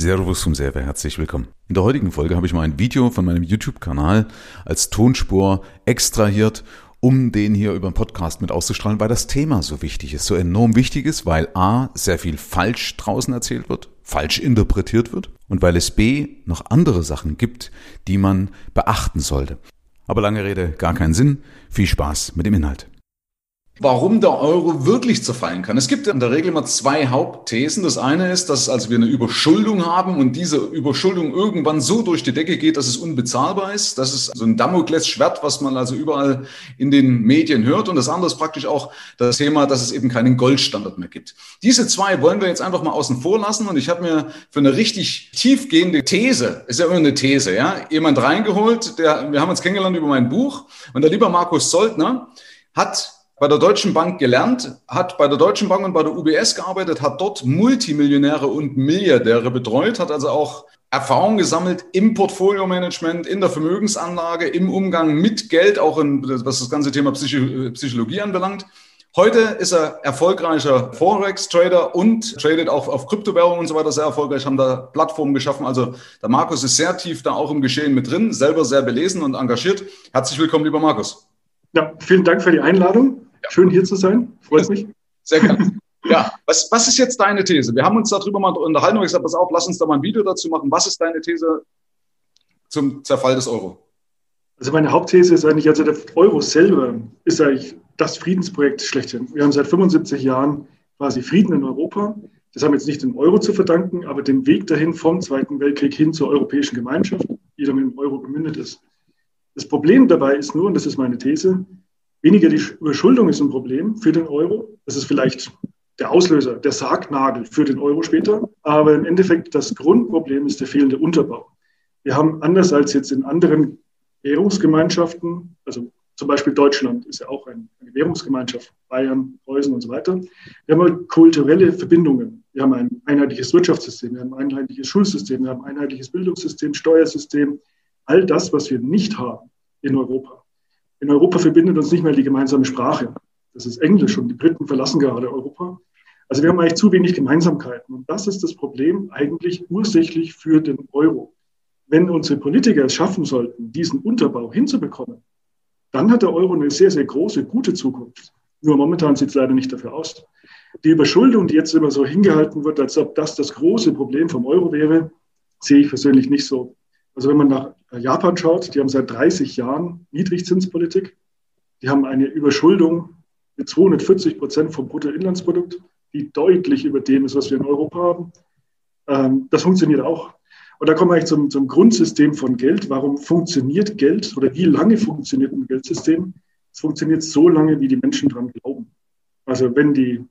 Servus zum Server, herzlich willkommen. In der heutigen Folge habe ich mal ein Video von meinem YouTube-Kanal als Tonspur extrahiert, um den hier über den Podcast mit auszustrahlen, weil das Thema so wichtig ist, so enorm wichtig ist, weil A, sehr viel falsch draußen erzählt wird, falsch interpretiert wird und weil es B, noch andere Sachen gibt, die man beachten sollte. Aber lange Rede, gar keinen Sinn. Viel Spaß mit dem Inhalt warum der Euro wirklich zerfallen kann. Es gibt in der Regel immer zwei Hauptthesen. Das eine ist, dass also wir eine Überschuldung haben und diese Überschuldung irgendwann so durch die Decke geht, dass es unbezahlbar ist. Das ist so ein Damoklesschwert, was man also überall in den Medien hört. Und das andere ist praktisch auch das Thema, dass es eben keinen Goldstandard mehr gibt. Diese zwei wollen wir jetzt einfach mal außen vor lassen. Und ich habe mir für eine richtig tiefgehende These, ist ja immer eine These, ja, jemand reingeholt, der, wir haben uns kennengelernt über mein Buch. Und der lieber Markus Soldner hat bei der Deutschen Bank gelernt, hat bei der Deutschen Bank und bei der UBS gearbeitet, hat dort Multimillionäre und Milliardäre betreut, hat also auch Erfahrung gesammelt im Portfolio-Management, in der Vermögensanlage, im Umgang mit Geld, auch in, was das ganze Thema Psychologie anbelangt. Heute ist er erfolgreicher Forex-Trader und tradet auch auf Kryptowährungen und so weiter sehr erfolgreich, haben da Plattformen geschaffen. Also der Markus ist sehr tief da auch im Geschehen mit drin, selber sehr belesen und engagiert. Herzlich willkommen, lieber Markus. Ja, vielen Dank für die Einladung. Schön hier zu sein. Freut mich. Sehr gerne. Ja, was, was ist jetzt deine These? Wir haben uns darüber mal unterhalten und ich gesagt, pass auf, lass uns da mal ein Video dazu machen. Was ist deine These zum Zerfall des Euro? Also meine Hauptthese ist eigentlich, also der Euro selber ist eigentlich das Friedensprojekt schlechthin. Wir haben seit 75 Jahren quasi Frieden in Europa. Das haben wir jetzt nicht dem Euro zu verdanken, aber dem Weg dahin vom Zweiten Weltkrieg hin zur europäischen Gemeinschaft, die dann mit dem Euro gemündet ist. Das Problem dabei ist nur, und das ist meine These, Weniger die Überschuldung ist ein Problem für den Euro. Das ist vielleicht der Auslöser, der Sargnagel für den Euro später. Aber im Endeffekt das Grundproblem ist der fehlende Unterbau. Wir haben anders als jetzt in anderen Währungsgemeinschaften, also zum Beispiel Deutschland ist ja auch eine Währungsgemeinschaft, Bayern, Preußen und so weiter. Wir haben halt kulturelle Verbindungen. Wir haben ein einheitliches Wirtschaftssystem, wir haben ein einheitliches Schulsystem, wir haben ein einheitliches Bildungssystem, Steuersystem. All das, was wir nicht haben in Europa in Europa verbindet uns nicht mehr die gemeinsame Sprache. Das ist Englisch und die Briten verlassen gerade Europa. Also wir haben eigentlich zu wenig Gemeinsamkeiten. Und das ist das Problem eigentlich ursächlich für den Euro. Wenn unsere Politiker es schaffen sollten, diesen Unterbau hinzubekommen, dann hat der Euro eine sehr, sehr große, gute Zukunft. Nur momentan sieht es leider nicht dafür aus. Die Überschuldung, die jetzt immer so hingehalten wird, als ob das das große Problem vom Euro wäre, sehe ich persönlich nicht so. Also wenn man nach Japan schaut, die haben seit 30 Jahren Niedrigzinspolitik. Die haben eine Überschuldung mit 240 Prozent vom Bruttoinlandsprodukt, die deutlich über dem ist, was wir in Europa haben. Ähm, das funktioniert auch. Und da kommen wir eigentlich zum, zum Grundsystem von Geld. Warum funktioniert Geld oder wie lange funktioniert ein Geldsystem? Es funktioniert so lange, wie die Menschen daran glauben. Also wenn die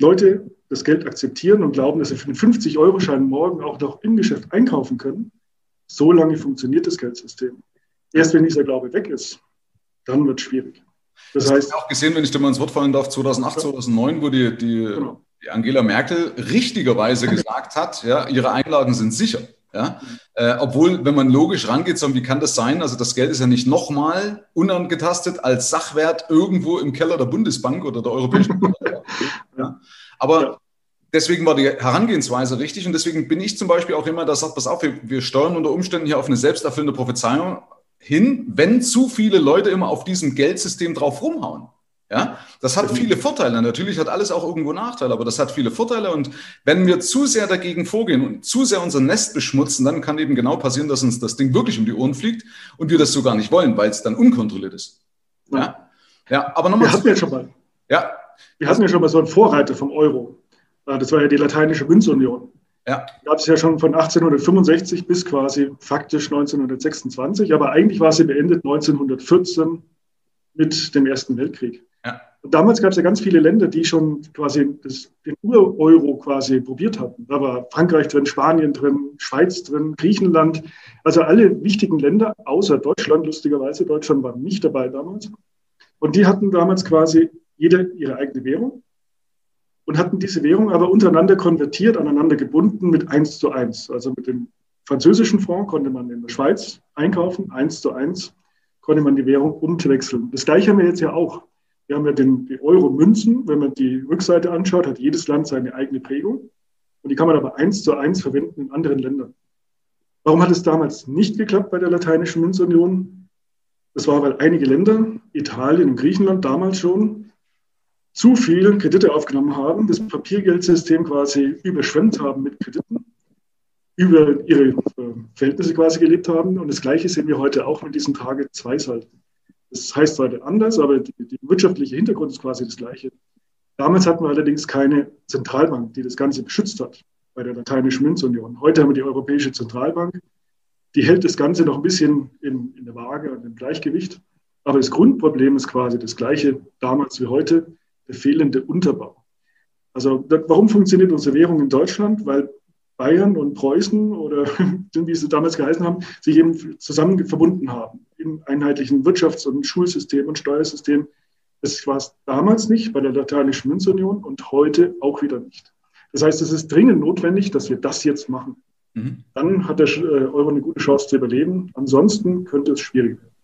Leute das Geld akzeptieren und glauben, dass sie für einen 50-Euro-Schein morgen auch noch im Geschäft einkaufen können, so lange funktioniert das Geldsystem. Erst wenn dieser Glaube weg ist, dann wird es schwierig. Das, das heißt, ich auch gesehen, wenn ich dir mal ins Wort fallen darf, 2008, 2009, wo die, die, genau. die Angela Merkel richtigerweise gesagt hat, ja, ihre Einlagen sind sicher. Ja? Äh, obwohl, wenn man logisch rangeht, so, wie kann das sein? Also das Geld ist ja nicht nochmal unangetastet als Sachwert irgendwo im Keller der Bundesbank oder der Europäischen Bank. ja? Aber deswegen war die Herangehensweise richtig und deswegen bin ich zum Beispiel auch immer, das sagt, pass auf, wir, wir steuern unter Umständen hier auf eine selbsterfüllende Prophezeiung hin, wenn zu viele Leute immer auf diesem Geldsystem drauf rumhauen. Ja, das hat viele Vorteile. Natürlich hat alles auch irgendwo Nachteile, aber das hat viele Vorteile. Und wenn wir zu sehr dagegen vorgehen und zu sehr unser Nest beschmutzen, dann kann eben genau passieren, dass uns das Ding wirklich um die Ohren fliegt und wir das so gar nicht wollen, weil es dann unkontrolliert ist. Ja, ja aber nochmal. Wir hatten ja schon mal. Ja. Wir hatten ja schon mal so einen Vorreiter vom Euro. Das war ja die lateinische Münzunion. Ja. Gab es ja schon von 1865 bis quasi faktisch 1926, aber eigentlich war sie beendet 1914 mit dem Ersten Weltkrieg. Ja. Und damals gab es ja ganz viele Länder, die schon quasi das, den Ur-Euro quasi probiert hatten. Da war Frankreich drin, Spanien drin, Schweiz drin, Griechenland. Also alle wichtigen Länder, außer Deutschland, lustigerweise. Deutschland war nicht dabei damals. Und die hatten damals quasi jede ihre eigene Währung und hatten diese Währung aber untereinander konvertiert, aneinander gebunden mit 1 zu 1. Also mit dem französischen Franc konnte man in der Schweiz einkaufen, 1 zu 1 konnte man die Währung umwechseln. Das gleiche haben wir jetzt ja auch. Wir haben ja den, die Euro-Münzen. Wenn man die Rückseite anschaut, hat jedes Land seine eigene Prägung. Und die kann man aber eins zu eins verwenden in anderen Ländern. Warum hat es damals nicht geklappt bei der Lateinischen Münzunion? Das war, weil einige Länder, Italien und Griechenland damals schon, zu viel Kredite aufgenommen haben, das Papiergeldsystem quasi überschwemmt haben mit Krediten, über ihre äh, Verhältnisse quasi gelebt haben. Und das Gleiche sehen wir heute auch mit diesem Tage 2 Saldo. Das heißt heute anders, aber die wirtschaftliche Hintergrund ist quasi das Gleiche. Damals hatten wir allerdings keine Zentralbank, die das Ganze beschützt hat bei der Lateinischen Münzunion. Heute haben wir die Europäische Zentralbank. Die hält das Ganze noch ein bisschen in, in der Waage und im Gleichgewicht. Aber das Grundproblem ist quasi das gleiche damals wie heute, der fehlende Unterbau. Also warum funktioniert unsere Währung in Deutschland? Weil Bayern und Preußen oder wie sie damals geheißen haben, sich eben zusammen verbunden haben im einheitlichen Wirtschafts- und Schulsystem und Steuersystem. Das war es damals nicht bei der Lateinischen Münzunion und heute auch wieder nicht. Das heißt, es ist dringend notwendig, dass wir das jetzt machen. Mhm. Dann hat der äh, Euro eine gute Chance zu überleben. Ansonsten könnte es schwierig werden.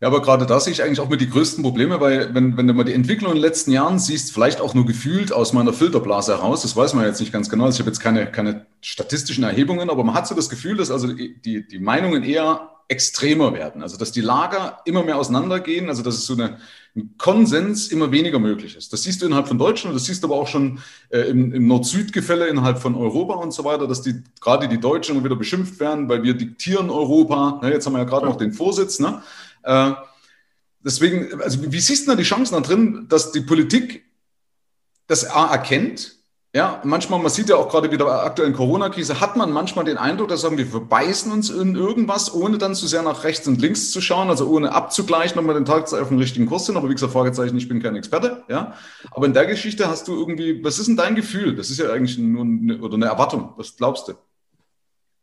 Ja, aber gerade da sehe ich eigentlich auch mit die größten Probleme, weil wenn, wenn du mal die Entwicklung in den letzten Jahren siehst, vielleicht auch nur gefühlt aus meiner Filterblase heraus, das weiß man jetzt nicht ganz genau, also ich habe jetzt keine, keine statistischen Erhebungen, aber man hat so das Gefühl, dass also die, die Meinungen eher extremer werden, also dass die Lager immer mehr auseinandergehen, also dass es so eine, ein Konsens immer weniger möglich ist. Das siehst du innerhalb von Deutschland, das siehst du aber auch schon äh, im, im Nord-Süd-Gefälle innerhalb von Europa und so weiter, dass die gerade die Deutschen immer wieder beschimpft werden, weil wir diktieren Europa. Ne, jetzt haben wir ja gerade noch den Vorsitz, ne? Äh, deswegen, also wie siehst du da die Chancen da drin, dass die Politik das A erkennt? Ja, manchmal, man sieht ja auch gerade wieder bei der aktuellen Corona-Krise, hat man manchmal den Eindruck, dass sagen, wir verbeißen uns in irgendwas, ohne dann zu sehr nach rechts und links zu schauen, also ohne abzugleichen, ob wir den Tag auf dem richtigen Kurs sind. Aber wie gesagt, Fragezeichen, ich bin kein Experte. Ja, aber in der Geschichte hast du irgendwie, was ist denn dein Gefühl? Das ist ja eigentlich nur eine, oder eine Erwartung. Was glaubst du?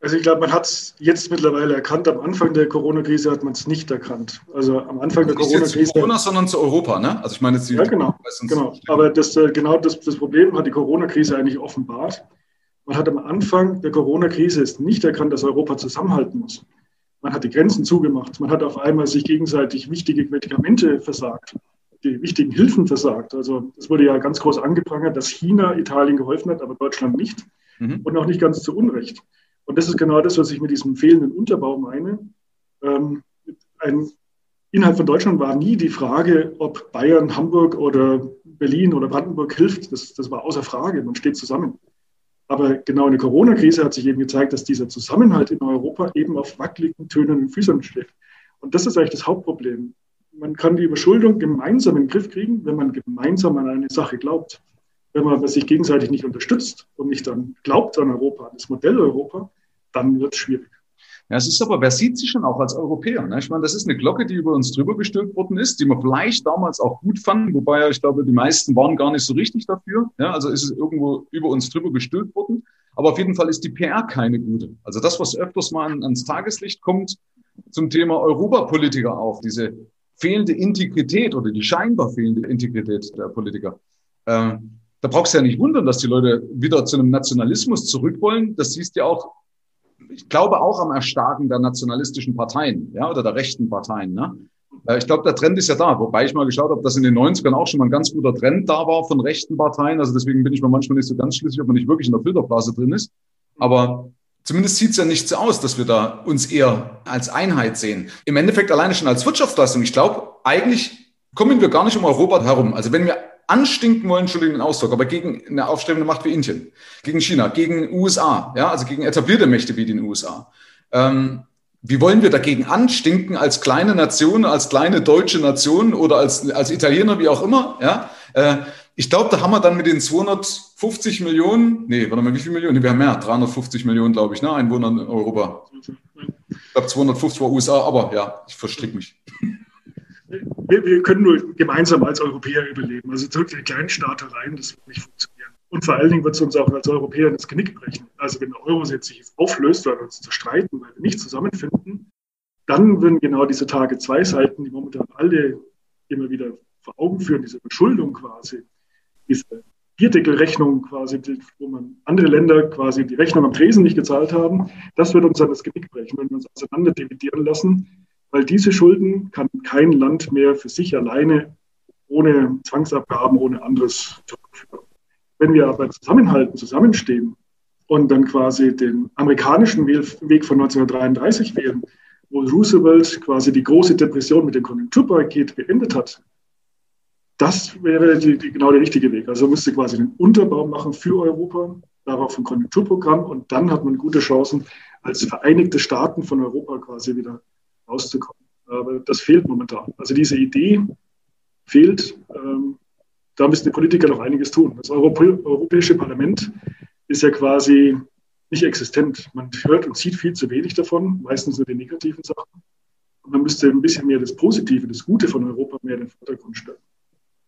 Also ich glaube, man hat es jetzt mittlerweile erkannt. Am Anfang der Corona-Krise hat man es nicht erkannt. Also am Anfang der Corona-Krise. Nicht Corona, sondern zu Europa, ne? Also ich meine jetzt die. Ja, genau. genau. Aber das, äh, genau das, das Problem hat die Corona-Krise eigentlich offenbart. Man hat am Anfang der Corona-Krise nicht erkannt, dass Europa zusammenhalten muss. Man hat die Grenzen zugemacht. Man hat auf einmal sich gegenseitig wichtige Medikamente versagt, die wichtigen Hilfen versagt. Also es wurde ja ganz groß angeprangert, dass China Italien geholfen hat, aber Deutschland nicht. Mhm. Und auch nicht ganz zu Unrecht. Und das ist genau das, was ich mit diesem fehlenden Unterbau meine. Ähm, ein, innerhalb von Deutschland war nie die Frage, ob Bayern, Hamburg oder Berlin oder Brandenburg hilft. Das, das war außer Frage. Man steht zusammen. Aber genau in der Corona-Krise hat sich eben gezeigt, dass dieser Zusammenhalt in Europa eben auf wackeligen, tönenden Füßen steht. Und das ist eigentlich das Hauptproblem. Man kann die Überschuldung gemeinsam in den Griff kriegen, wenn man gemeinsam an eine Sache glaubt. Wenn man sich gegenseitig nicht unterstützt und nicht dann glaubt an Europa, an das Modell Europa, dann wird es schwierig. Ja, es ist aber, wer sieht sich schon auch als Europäer? Ne? Ich meine, das ist eine Glocke, die über uns drüber gestülpt worden ist, die wir vielleicht damals auch gut fanden, wobei ich glaube, die meisten waren gar nicht so richtig dafür. Ja, also ist es irgendwo über uns drüber gestülpt worden. Aber auf jeden Fall ist die PR keine gute. Also das, was öfters mal ans Tageslicht kommt zum Thema Europapolitiker auch, diese fehlende Integrität oder die scheinbar fehlende Integrität der Politiker. Äh, da brauchst du ja nicht wundern, dass die Leute wieder zu einem Nationalismus zurück wollen. Das siehst du ja auch ich glaube auch am Erstarken der nationalistischen Parteien, ja, oder der rechten Parteien, ne? Äh, ich glaube, der Trend ist ja da, wobei ich mal geschaut habe, dass in den 90ern auch schon mal ein ganz guter Trend da war von rechten Parteien. Also deswegen bin ich mir manchmal nicht so ganz schlüssig, ob man nicht wirklich in der Filterblase drin ist. Aber zumindest sieht es ja nicht so aus, dass wir da uns eher als Einheit sehen. Im Endeffekt alleine schon als Wirtschaftsleistung. Ich glaube, eigentlich kommen wir gar nicht um Europa herum. Also wenn wir anstinken wollen, Entschuldigung den Ausdruck, aber gegen eine aufstrebende Macht wie Indien, gegen China, gegen USA, ja, also gegen etablierte Mächte wie den USA. Ähm, wie wollen wir dagegen anstinken als kleine Nation, als kleine deutsche Nation oder als, als Italiener, wie auch immer, ja? Äh, ich glaube, da haben wir dann mit den 250 Millionen, nee, warte mal, wie viele Millionen? Wir haben mehr, 350 Millionen, glaube ich, ne, Einwohner in Europa. Ich glaube, 250 war USA, aber ja, ich verstricke mich wir, wir, können nur gemeinsam als Europäer überleben. Also zurück zu den kleinen Staatereien, das wird nicht funktionieren. Und vor allen Dingen wird es uns auch als Europäer das Genick brechen. Also wenn der Euro sich auflöst, weil wir uns zerstreiten, weil wir nicht zusammenfinden, dann würden genau diese Tage zwei Seiten, die momentan alle immer wieder vor Augen führen, diese Verschuldung quasi, diese Bierdeckelrechnung quasi, wo man andere Länder quasi die Rechnung am Tresen nicht gezahlt haben, das wird uns dann das Genick brechen, wenn wir uns auseinander dividieren lassen weil diese Schulden kann kein Land mehr für sich alleine ohne Zwangsabgaben, ohne anderes zurückführen. Wenn wir aber zusammenhalten, zusammenstehen und dann quasi den amerikanischen Weg von 1933 wählen, wo Roosevelt quasi die große Depression mit dem Konjunkturpaket beendet hat, das wäre die, die, genau der richtige Weg. Also müsste quasi einen Unterbau machen für Europa, darauf ein Konjunkturprogramm und dann hat man gute Chancen, als Vereinigte Staaten von Europa quasi wieder rauszukommen. Aber das fehlt momentan. Also diese Idee fehlt. Ähm, da müssen die Politiker noch einiges tun. Das Europä Europäische Parlament ist ja quasi nicht existent. Man hört und sieht viel zu wenig davon, meistens nur die negativen Sachen. Und man müsste ein bisschen mehr das Positive, das Gute von Europa mehr in den Vordergrund stellen.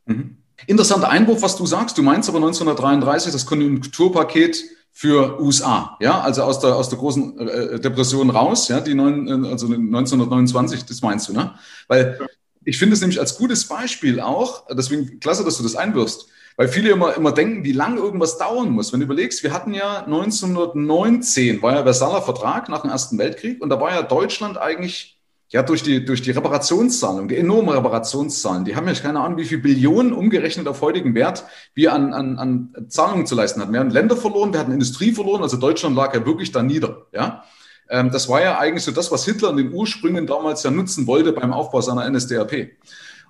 Mhm. Interessanter Einwurf, was du sagst. Du meinst aber 1933 das Konjunkturpaket für USA, ja, also aus der, aus der großen äh, Depression raus, ja, die neun, also 1929, das meinst du, ne? Weil ich finde es nämlich als gutes Beispiel auch, deswegen klasse, dass du das einwirfst, weil viele immer, immer denken, wie lange irgendwas dauern muss. Wenn du überlegst, wir hatten ja 1919, war ja Versailler Vertrag nach dem Ersten Weltkrieg und da war ja Deutschland eigentlich ja, durch die, durch die Reparationszahlen, die enormen Reparationszahlen, die haben ja keine Ahnung, wie viel Billionen umgerechnet auf heutigen Wert wir an, an, an Zahlungen zu leisten hatten. Wir hatten Länder verloren, wir hatten Industrie verloren, also Deutschland lag ja wirklich da nieder, ja. Ähm, das war ja eigentlich so das, was Hitler in den Ursprüngen damals ja nutzen wollte beim Aufbau seiner NSDAP.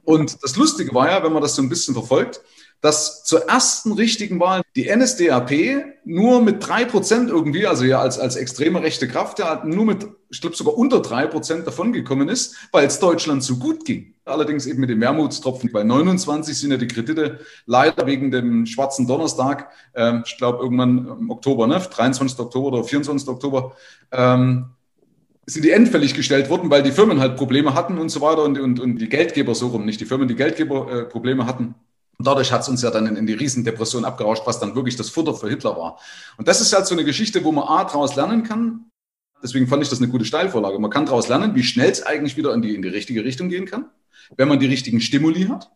Und das Lustige war ja, wenn man das so ein bisschen verfolgt, dass zur ersten richtigen Wahl die NSDAP nur mit drei Prozent irgendwie, also ja als, als extreme rechte Kraft, ja nur mit, ich glaube sogar unter drei Prozent davongekommen ist, weil es Deutschland so gut ging. Allerdings eben mit dem Wermutstropfen. Bei 29 sind ja die Kredite leider wegen dem schwarzen Donnerstag, äh, ich glaube irgendwann im Oktober, ne, 23. Oktober oder 24. Oktober, ähm, sind die endfällig gestellt worden, weil die Firmen halt Probleme hatten und so weiter und, und, und die Geldgeber so rum, nicht die Firmen, die Geldgeber äh, Probleme hatten. Und dadurch hat es uns ja dann in, in die Riesendepression abgerauscht, was dann wirklich das Futter für Hitler war. Und das ist halt so eine Geschichte, wo man A, daraus lernen kann. Deswegen fand ich das eine gute Steilvorlage. Man kann daraus lernen, wie schnell es eigentlich wieder in die, in die richtige Richtung gehen kann, wenn man die richtigen Stimuli hat.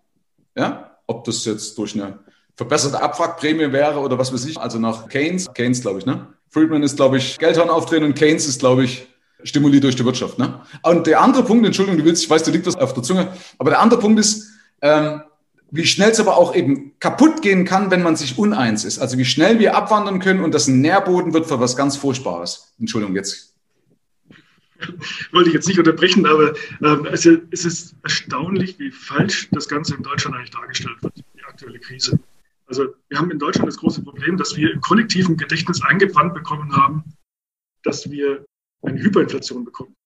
Ja, ob das jetzt durch eine verbesserte Abwrackprämie wäre oder was weiß ich. Also nach Keynes, Keynes glaube ich, ne? Friedman ist, glaube ich, Geldhorn aufdrehen und Keynes ist, glaube ich, Stimuli durch die Wirtschaft. Ne? Und der andere Punkt, Entschuldigung, du willst, ich weiß, du liegt das auf der Zunge, aber der andere Punkt ist, ähm, wie schnell es aber auch eben kaputt gehen kann, wenn man sich uneins ist. Also wie schnell wir abwandern können und das ein Nährboden wird für was ganz Furchtbares. Entschuldigung, jetzt. Wollte ich jetzt nicht unterbrechen, aber ähm, es, es ist erstaunlich, wie falsch das Ganze in Deutschland eigentlich dargestellt wird, die aktuelle Krise. Also wir haben in Deutschland das große Problem, dass wir im kollektiven Gedächtnis eingebrannt bekommen haben, dass wir eine Hyperinflation bekommen.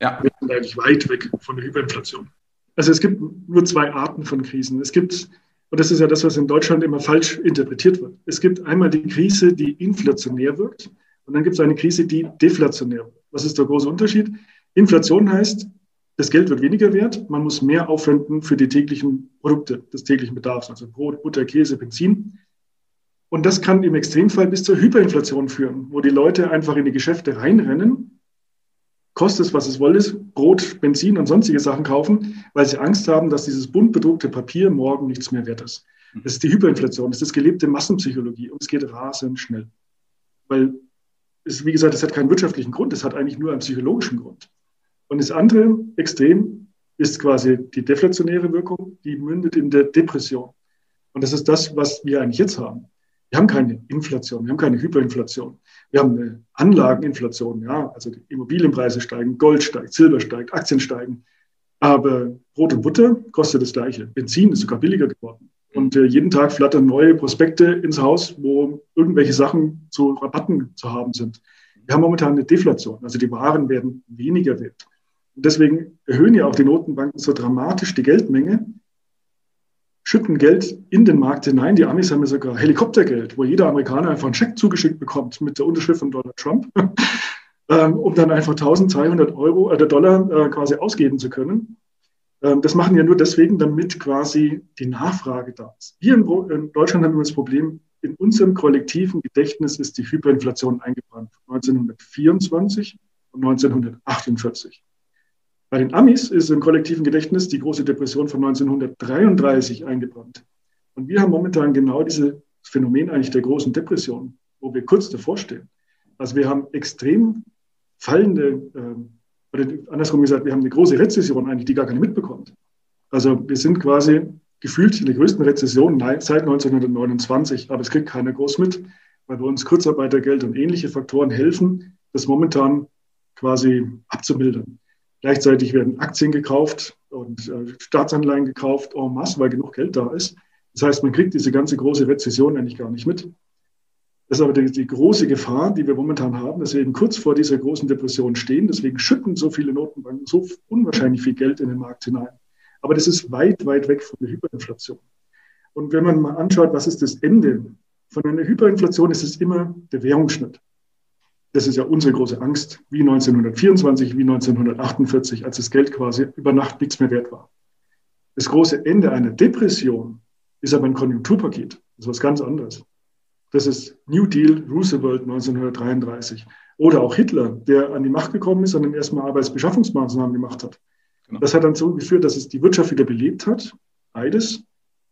Ja. Wir sind eigentlich weit weg von der Hyperinflation. Also es gibt nur zwei Arten von Krisen. Es gibt, und das ist ja das, was in Deutschland immer falsch interpretiert wird. Es gibt einmal die Krise, die inflationär wirkt, und dann gibt es eine Krise, die deflationär wirkt. Was ist der große Unterschied? Inflation heißt, das Geld wird weniger wert, man muss mehr aufwenden für die täglichen Produkte des täglichen Bedarfs, also Brot, Butter, Käse, Benzin. Und das kann im Extremfall bis zur Hyperinflation führen, wo die Leute einfach in die Geschäfte reinrennen kostet es, was es wolle, Brot, Benzin und sonstige Sachen kaufen, weil sie Angst haben, dass dieses bunt bedruckte Papier morgen nichts mehr wert ist. Das ist die Hyperinflation, das ist gelebte Massenpsychologie und es geht rasend schnell. Weil, es, wie gesagt, es hat keinen wirtschaftlichen Grund, es hat eigentlich nur einen psychologischen Grund. Und das andere Extrem ist quasi die deflationäre Wirkung, die mündet in der Depression. Und das ist das, was wir eigentlich jetzt haben. Wir haben keine Inflation, wir haben keine Hyperinflation. Wir haben eine Anlageninflation, ja, also die Immobilienpreise steigen, Gold steigt, Silber steigt, Aktien steigen. Aber Brot und Butter kostet das Gleiche. Benzin ist sogar billiger geworden. Und äh, jeden Tag flattern neue Prospekte ins Haus, wo irgendwelche Sachen zu Rabatten zu haben sind. Wir haben momentan eine Deflation, also die Waren werden weniger wert. Und deswegen erhöhen ja auch die Notenbanken so dramatisch die Geldmenge, schütten Geld in den Markt hinein. Die Amis haben ja sogar Helikoptergeld, wo jeder Amerikaner einfach einen Scheck zugeschickt bekommt mit der Unterschrift von Donald Trump, ähm, um dann einfach 1200 Euro, äh, Dollar äh, quasi ausgeben zu können. Ähm, das machen ja nur deswegen, damit quasi die Nachfrage da ist. Wir in, in Deutschland haben immer das Problem, in unserem kollektiven Gedächtnis ist die Hyperinflation eingebrannt. 1924 und 1948. Bei den Amis ist im kollektiven Gedächtnis die große Depression von 1933 eingebrannt. Und wir haben momentan genau dieses Phänomen eigentlich der großen Depression, wo wir kurz davor stehen. Also wir haben extrem fallende, äh, oder andersrum gesagt, wir haben eine große Rezession eigentlich, die gar keine mitbekommt. Also wir sind quasi gefühlt in der größten Rezession seit 1929, aber es kriegt keiner groß mit, weil bei uns Kurzarbeitergeld und ähnliche Faktoren helfen, das momentan quasi abzumildern. Gleichzeitig werden Aktien gekauft und äh, Staatsanleihen gekauft en masse, weil genug Geld da ist. Das heißt, man kriegt diese ganze große Rezession eigentlich gar nicht mit. Das ist aber die, die, große Gefahr, die wir momentan haben, dass wir eben kurz vor dieser großen Depression stehen. Deswegen schütten so viele Notenbanken so unwahrscheinlich viel Geld in den Markt hinein. Aber das ist weit, weit weg von der Hyperinflation. Und wenn man mal anschaut, was ist das Ende von einer Hyperinflation, ist es immer der Währungsschnitt. Das ist ja unsere große Angst, wie 1924, wie 1948, als das Geld quasi über Nacht nichts mehr wert war. Das große Ende einer Depression ist aber ein Konjunkturpaket. Das ist was ganz anderes. Das ist New Deal Roosevelt 1933. Oder auch Hitler, der an die Macht gekommen ist und dann erstmal Arbeitsbeschaffungsmaßnahmen gemacht hat. Genau. Das hat dann so geführt, dass es die Wirtschaft wieder belebt hat, beides.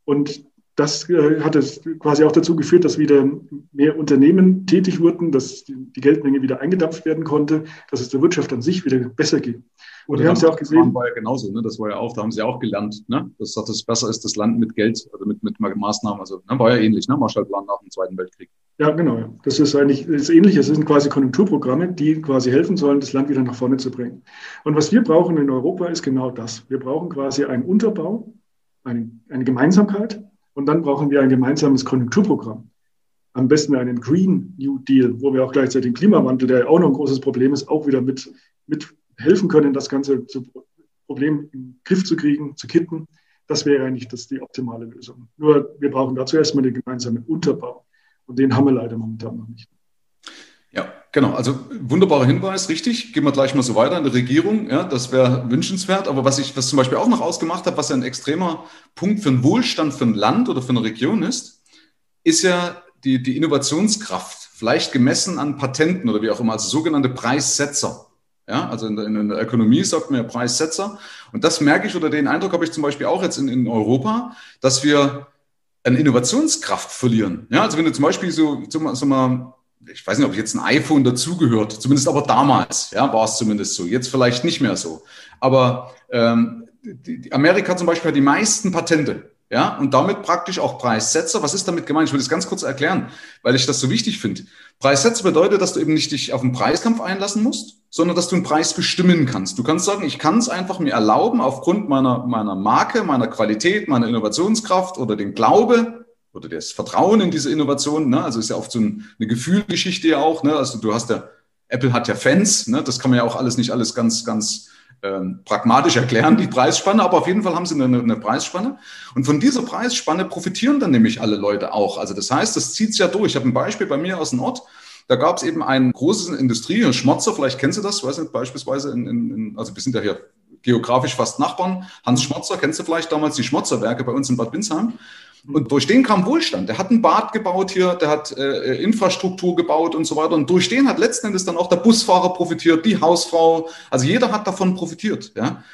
Und das äh, hat es quasi auch dazu geführt, dass wieder mehr Unternehmen tätig wurden, dass die Geldmenge wieder eingedampft werden konnte, dass es der Wirtschaft an sich wieder besser ging. Und wir haben es ja auch gesehen. war ja genauso, ne? das war ja auch, da haben sie auch gelernt, ne? dass, dass es besser ist, das Land mit Geld, also mit, mit Maßnahmen, also ne? war ja ähnlich, ne? Marshallplan nach dem Zweiten Weltkrieg. Ja, genau. Das ist eigentlich das Ähnliche. Es sind quasi Konjunkturprogramme, die quasi helfen sollen, das Land wieder nach vorne zu bringen. Und was wir brauchen in Europa ist genau das. Wir brauchen quasi einen Unterbau, eine, eine Gemeinsamkeit und dann brauchen wir ein gemeinsames Konjunkturprogramm. Am besten einen Green New Deal, wo wir auch gleichzeitig den Klimawandel, der ja auch noch ein großes Problem ist, auch wieder mit, mit helfen können, das ganze Problem in den Griff zu kriegen, zu kitten. Das wäre eigentlich das die optimale Lösung. Nur wir brauchen dazu erstmal den gemeinsamen Unterbau. Und den haben wir leider momentan noch nicht. Genau. Also wunderbarer Hinweis, richtig. Gehen wir gleich mal so weiter in der Regierung. Ja, das wäre wünschenswert. Aber was ich, was zum Beispiel auch noch ausgemacht habe, was ja ein extremer Punkt für einen Wohlstand für ein Land oder für eine Region ist, ist ja die, die Innovationskraft, vielleicht gemessen an Patenten oder wie auch immer, also sogenannte Preissetzer. Ja, also in der, in der Ökonomie sagt man ja Preissetzer. Und das merke ich oder den Eindruck habe ich zum Beispiel auch jetzt in, in Europa, dass wir an Innovationskraft verlieren. Ja, also wenn du zum Beispiel so, so, so mal ich weiß nicht, ob jetzt ein iPhone dazugehört, zumindest aber damals, ja, war es zumindest so. Jetzt vielleicht nicht mehr so. Aber ähm, die, Amerika zum Beispiel hat die meisten Patente, ja, und damit praktisch auch Preissetzer. Was ist damit gemeint? Ich will das ganz kurz erklären, weil ich das so wichtig finde. Preissetzer bedeutet, dass du eben nicht dich auf einen Preiskampf einlassen musst, sondern dass du einen Preis bestimmen kannst. Du kannst sagen, ich kann es einfach mir erlauben, aufgrund meiner, meiner Marke, meiner Qualität, meiner Innovationskraft oder den Glaube, oder das Vertrauen in diese Innovation. Ne? Also ist ja oft so ein, eine Gefühlgeschichte ja auch. Ne? Also du hast ja, Apple hat ja Fans, ne? das kann man ja auch alles nicht alles ganz, ganz ähm, pragmatisch erklären, die Preisspanne, aber auf jeden Fall haben sie eine, eine, Preisspanne. Und von dieser Preisspanne profitieren dann nämlich alle Leute auch. Also das heißt, das zieht es ja durch. Ich habe ein Beispiel bei mir aus dem Ort. Da gab es eben eine große Industrie, Schmotzer, vielleicht kennst du das, weiß nicht, beispielsweise in, in, in also wir sind ja hier geografisch fast Nachbarn. Hans Schmotzer, kennst du vielleicht damals die Schmotzerwerke bei uns in Bad Windsheim? Und durch den kam Wohlstand. Der hat ein Bad gebaut hier, der hat äh, Infrastruktur gebaut und so weiter. Und durch den hat letzten Endes dann auch der Busfahrer profitiert, die Hausfrau. Also jeder hat davon profitiert. Ja?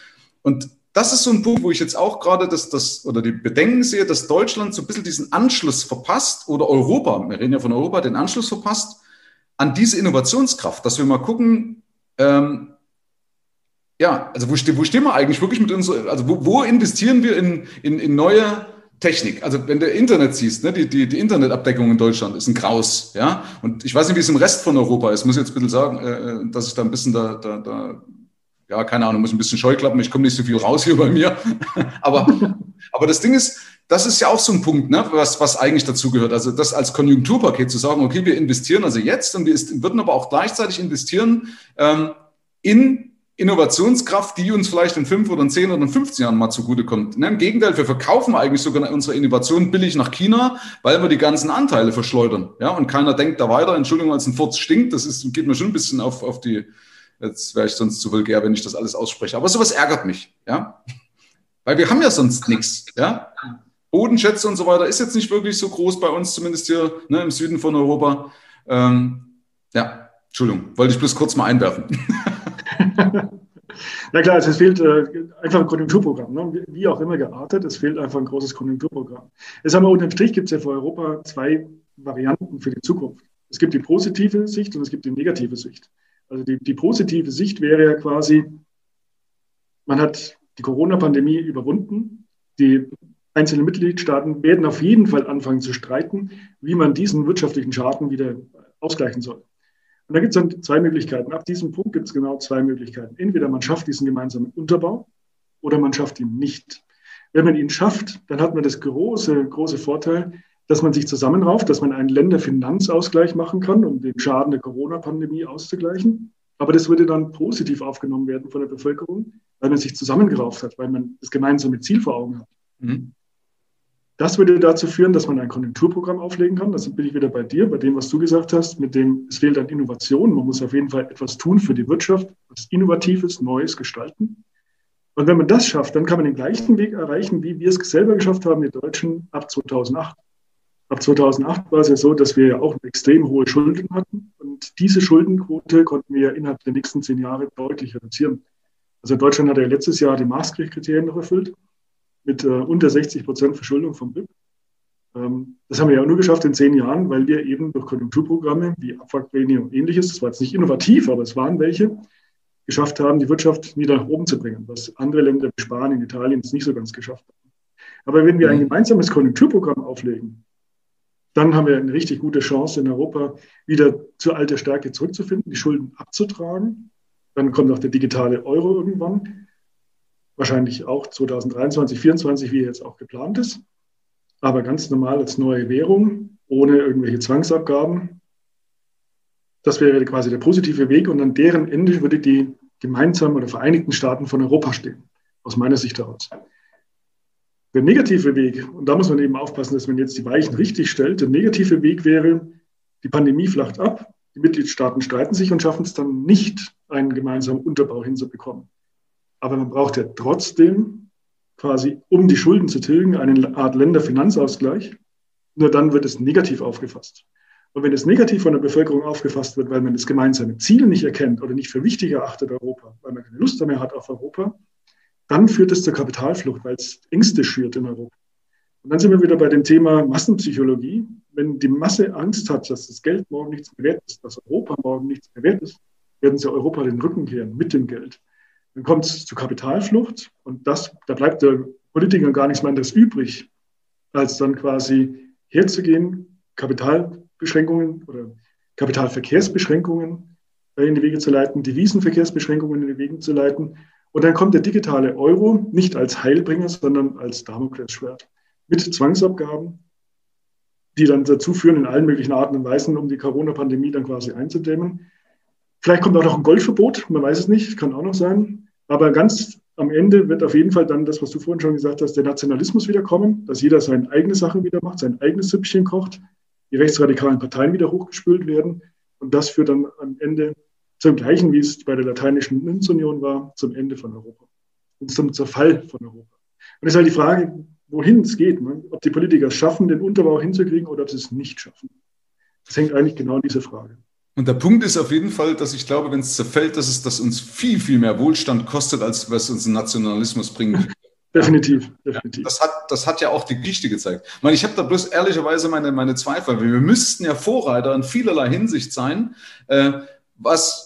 Und das ist so ein Punkt, wo ich jetzt auch gerade das, das oder die Bedenken sehe, dass Deutschland so ein bisschen diesen Anschluss verpasst oder Europa, wir reden ja von Europa, den Anschluss verpasst an diese Innovationskraft, dass wir mal gucken, ähm, ja, also wo, wo stehen wir eigentlich wirklich mit uns, also wo, wo investieren wir in, in, in neue Technik. Also wenn du Internet siehst, ne, die, die, die Internetabdeckung in Deutschland ist ein Graus, ja. Und ich weiß nicht, wie es im Rest von Europa ist. Muss jetzt ein bisschen sagen, äh, äh, dass ich da ein bisschen da, da, da ja, keine Ahnung, muss ein bisschen scheuklappen. Ich komme nicht so viel raus hier bei mir. aber, aber das Ding ist, das ist ja auch so ein Punkt, ne, was, was eigentlich dazu gehört. Also das als Konjunkturpaket zu sagen, okay, wir investieren also jetzt und wir würden aber auch gleichzeitig investieren ähm, in Innovationskraft, die uns vielleicht in fünf oder in zehn oder in 15 Jahren mal zugutekommt. Ne, Im Gegenteil, wir verkaufen eigentlich sogar unsere Innovation billig nach China, weil wir die ganzen Anteile verschleudern. Ja, und keiner denkt da weiter. Entschuldigung, als ein Furz stinkt. Das ist, geht mir schon ein bisschen auf, auf die, jetzt wäre ich sonst zu vulgär, wenn ich das alles ausspreche. Aber sowas ärgert mich. Ja, weil wir haben ja sonst nichts. Ja, Bodenschätze und so weiter ist jetzt nicht wirklich so groß bei uns, zumindest hier ne, im Süden von Europa. Ähm, ja, Entschuldigung, wollte ich bloß kurz mal einwerfen. Na klar, es fehlt äh, einfach ein Konjunkturprogramm, ne? wie auch immer geartet, es fehlt einfach ein großes Konjunkturprogramm. Jetzt haben wir unterm Strich gibt es ja für Europa zwei Varianten für die Zukunft. Es gibt die positive Sicht und es gibt die negative Sicht. Also die, die positive Sicht wäre ja quasi, man hat die Corona-Pandemie überwunden, die einzelne Mitgliedstaaten werden auf jeden Fall anfangen zu streiten, wie man diesen wirtschaftlichen Schaden wieder ausgleichen soll. Und da gibt es dann zwei Möglichkeiten. Ab diesem Punkt gibt es genau zwei Möglichkeiten. Entweder man schafft diesen gemeinsamen Unterbau oder man schafft ihn nicht. Wenn man ihn schafft, dann hat man das große, große Vorteil, dass man sich zusammenrauft, dass man einen Länderfinanzausgleich machen kann, um den Schaden der Corona-Pandemie auszugleichen. Aber das würde dann positiv aufgenommen werden von der Bevölkerung, weil man sich zusammengerauft hat, weil man das gemeinsame Ziel vor Augen hat. Mhm. Das würde dazu führen, dass man ein Konjunkturprogramm auflegen kann. Das bin ich wieder bei dir, bei dem, was du gesagt hast, mit dem es fehlt an Innovation. Man muss auf jeden Fall etwas tun für die Wirtschaft, was Innovatives, Neues gestalten. Und wenn man das schafft, dann kann man den gleichen Weg erreichen, wie wir es selber geschafft haben, die Deutschen ab 2008. Ab 2008 war es ja so, dass wir ja auch extrem hohe Schulden hatten. Und diese Schuldenquote konnten wir innerhalb der nächsten zehn Jahre deutlich reduzieren. Also Deutschland hat ja letztes Jahr die Maastricht-Kriterien noch erfüllt mit äh, unter 60 Prozent Verschuldung vom BIP. Ähm, das haben wir ja auch nur geschafft in zehn Jahren, weil wir eben durch Konjunkturprogramme wie Abwrackprämie und ähnliches, das war jetzt nicht innovativ, aber es waren welche, geschafft haben, die Wirtschaft wieder nach oben zu bringen, was andere Länder wie Spanien, Italien es nicht so ganz geschafft haben. Aber wenn wir ein mhm. gemeinsames Konjunkturprogramm auflegen, dann haben wir eine richtig gute Chance in Europa wieder zur alter Stärke zurückzufinden, die Schulden abzutragen. Dann kommt auch der digitale Euro irgendwann wahrscheinlich auch 2023, 2024, wie jetzt auch geplant ist, aber ganz normal als neue Währung, ohne irgendwelche Zwangsabgaben. Das wäre quasi der positive Weg und an deren Ende würde die gemeinsamen oder Vereinigten Staaten von Europa stehen, aus meiner Sicht heraus. Der negative Weg, und da muss man eben aufpassen, dass man jetzt die Weichen richtig stellt, der negative Weg wäre, die Pandemie flacht ab, die Mitgliedstaaten streiten sich und schaffen es dann nicht, einen gemeinsamen Unterbau hinzubekommen. Aber man braucht ja trotzdem quasi, um die Schulden zu tilgen, eine Art Länderfinanzausgleich. Nur dann wird es negativ aufgefasst. Und wenn es negativ von der Bevölkerung aufgefasst wird, weil man das gemeinsame Ziel nicht erkennt oder nicht für wichtig erachtet Europa, weil man keine Lust mehr hat auf Europa, dann führt es zur Kapitalflucht, weil es Ängste schürt in Europa. Und dann sind wir wieder bei dem Thema Massenpsychologie. Wenn die Masse Angst hat, dass das Geld morgen nichts mehr wert ist, dass Europa morgen nichts mehr wert ist, werden sie Europa den Rücken kehren mit dem Geld. Dann kommt es zu Kapitalflucht und das, da bleibt der Politiker gar nichts mehr anderes übrig, als dann quasi herzugehen, Kapitalbeschränkungen oder Kapitalverkehrsbeschränkungen in die Wege zu leiten, Devisenverkehrsbeschränkungen in die Wege zu leiten. Und dann kommt der digitale Euro nicht als Heilbringer, sondern als Damoklesschwert mit Zwangsabgaben, die dann dazu führen, in allen möglichen Arten und Weisen, um die Corona-Pandemie dann quasi einzudämmen. Vielleicht kommt auch noch ein Goldverbot, man weiß es nicht, kann auch noch sein. Aber ganz am Ende wird auf jeden Fall dann das, was du vorhin schon gesagt hast, der Nationalismus wieder kommen, dass jeder seine eigene Sachen wieder macht, sein eigenes Süppchen kocht, die rechtsradikalen Parteien wieder hochgespült werden. Und das führt dann am Ende zum Gleichen, wie es bei der Lateinischen Münzunion war, zum Ende von Europa und zum Zerfall von Europa. Und es ist halt die Frage, wohin es geht, ne? ob die Politiker es schaffen, den Unterbau hinzukriegen oder ob sie es nicht schaffen. Das hängt eigentlich genau an dieser Frage. Und der Punkt ist auf jeden Fall, dass ich glaube, wenn es zerfällt, dass es das uns viel, viel mehr Wohlstand kostet, als was uns ein Nationalismus bringt. Definitiv, definitiv. Das, hat, das hat ja auch die Geschichte gezeigt. Ich meine, ich habe da bloß ehrlicherweise meine, meine Zweifel. Wir müssten ja Vorreiter in vielerlei Hinsicht sein, äh, was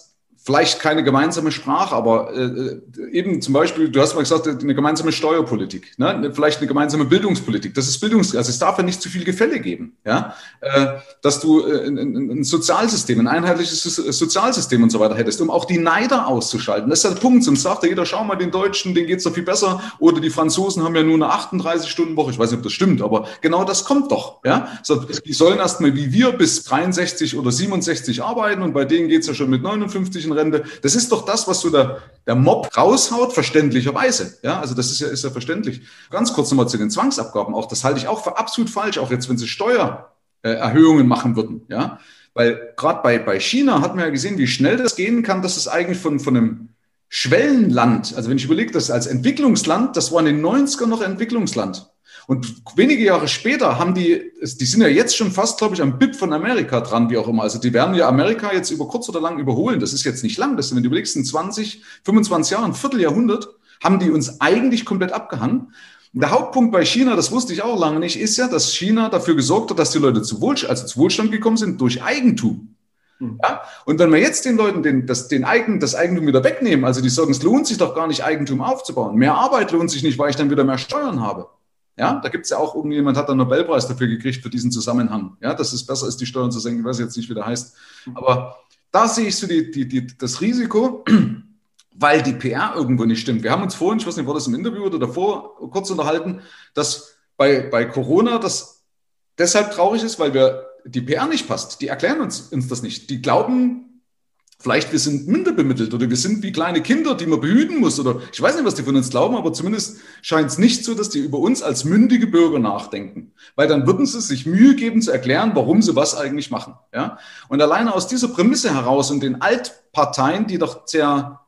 vielleicht keine gemeinsame Sprache, aber äh, eben zum Beispiel, du hast mal gesagt, eine gemeinsame Steuerpolitik, ne? vielleicht eine gemeinsame Bildungspolitik. Das ist Bildungs, also es darf ja nicht zu viel Gefälle geben, ja, äh, dass du äh, ein, ein, Sozialsystem, ein einheitliches Sozialsystem und so weiter hättest, um auch die Neider auszuschalten. Das ist der Punkt. Sonst sagt jeder, schau mal, den Deutschen, denen geht's doch viel besser, oder die Franzosen haben ja nur eine 38-Stunden-Woche. Ich weiß nicht, ob das stimmt, aber genau das kommt doch, ja. So, die sollen erst mal wie wir bis 63 oder 67 arbeiten und bei denen geht's ja schon mit 59 in Rente. Das ist doch das, was so der, der Mob raushaut, verständlicherweise. Ja, also das ist ja, ist ja verständlich. Ganz kurz nochmal zu den Zwangsabgaben auch. Das halte ich auch für absolut falsch, auch jetzt, wenn sie Steuererhöhungen machen würden. Ja, weil gerade bei, bei China hat man ja gesehen, wie schnell das gehen kann, dass es eigentlich von, von einem Schwellenland, also wenn ich überlege, das als Entwicklungsland, das war in den 90ern noch Entwicklungsland. Und wenige Jahre später haben die, die sind ja jetzt schon fast, glaube ich, am BIP von Amerika dran, wie auch immer. Also die werden ja Amerika jetzt über kurz oder lang überholen. Das ist jetzt nicht lang. Das sind, wenn du überlegst, in 20, 25 Jahren, Vierteljahrhundert, haben die uns eigentlich komplett abgehangen. Der Hauptpunkt bei China, das wusste ich auch lange nicht, ist ja, dass China dafür gesorgt hat, dass die Leute zu, Wohlstand, also zu Wohlstand gekommen sind durch Eigentum. Hm. Ja? Und wenn wir jetzt den Leuten den, das, den Eigen, das Eigentum wieder wegnehmen, also die sagen, es lohnt sich doch gar nicht, Eigentum aufzubauen. Mehr Arbeit lohnt sich nicht, weil ich dann wieder mehr Steuern habe. Ja, da gibt es ja auch irgendjemand hat einen Nobelpreis dafür gekriegt für diesen Zusammenhang. Ja, dass es besser ist, die Steuern zu senken. Ich weiß jetzt nicht, wie der heißt. Aber da sehe ich so die, die, die, das Risiko, weil die PR irgendwo nicht stimmt. Wir haben uns vorhin, ich weiß nicht, war das im Interview oder davor kurz unterhalten, dass bei, bei Corona das deshalb traurig ist, weil wir die PR nicht passt. Die erklären uns, uns das nicht. Die glauben, vielleicht wir sind minder bemittelt oder wir sind wie kleine Kinder, die man behüten muss oder ich weiß nicht, was die von uns glauben, aber zumindest scheint es nicht so, dass die über uns als mündige Bürger nachdenken, weil dann würden sie sich Mühe geben zu erklären, warum sie was eigentlich machen. Ja? Und alleine aus dieser Prämisse heraus und den Altparteien, die doch sehr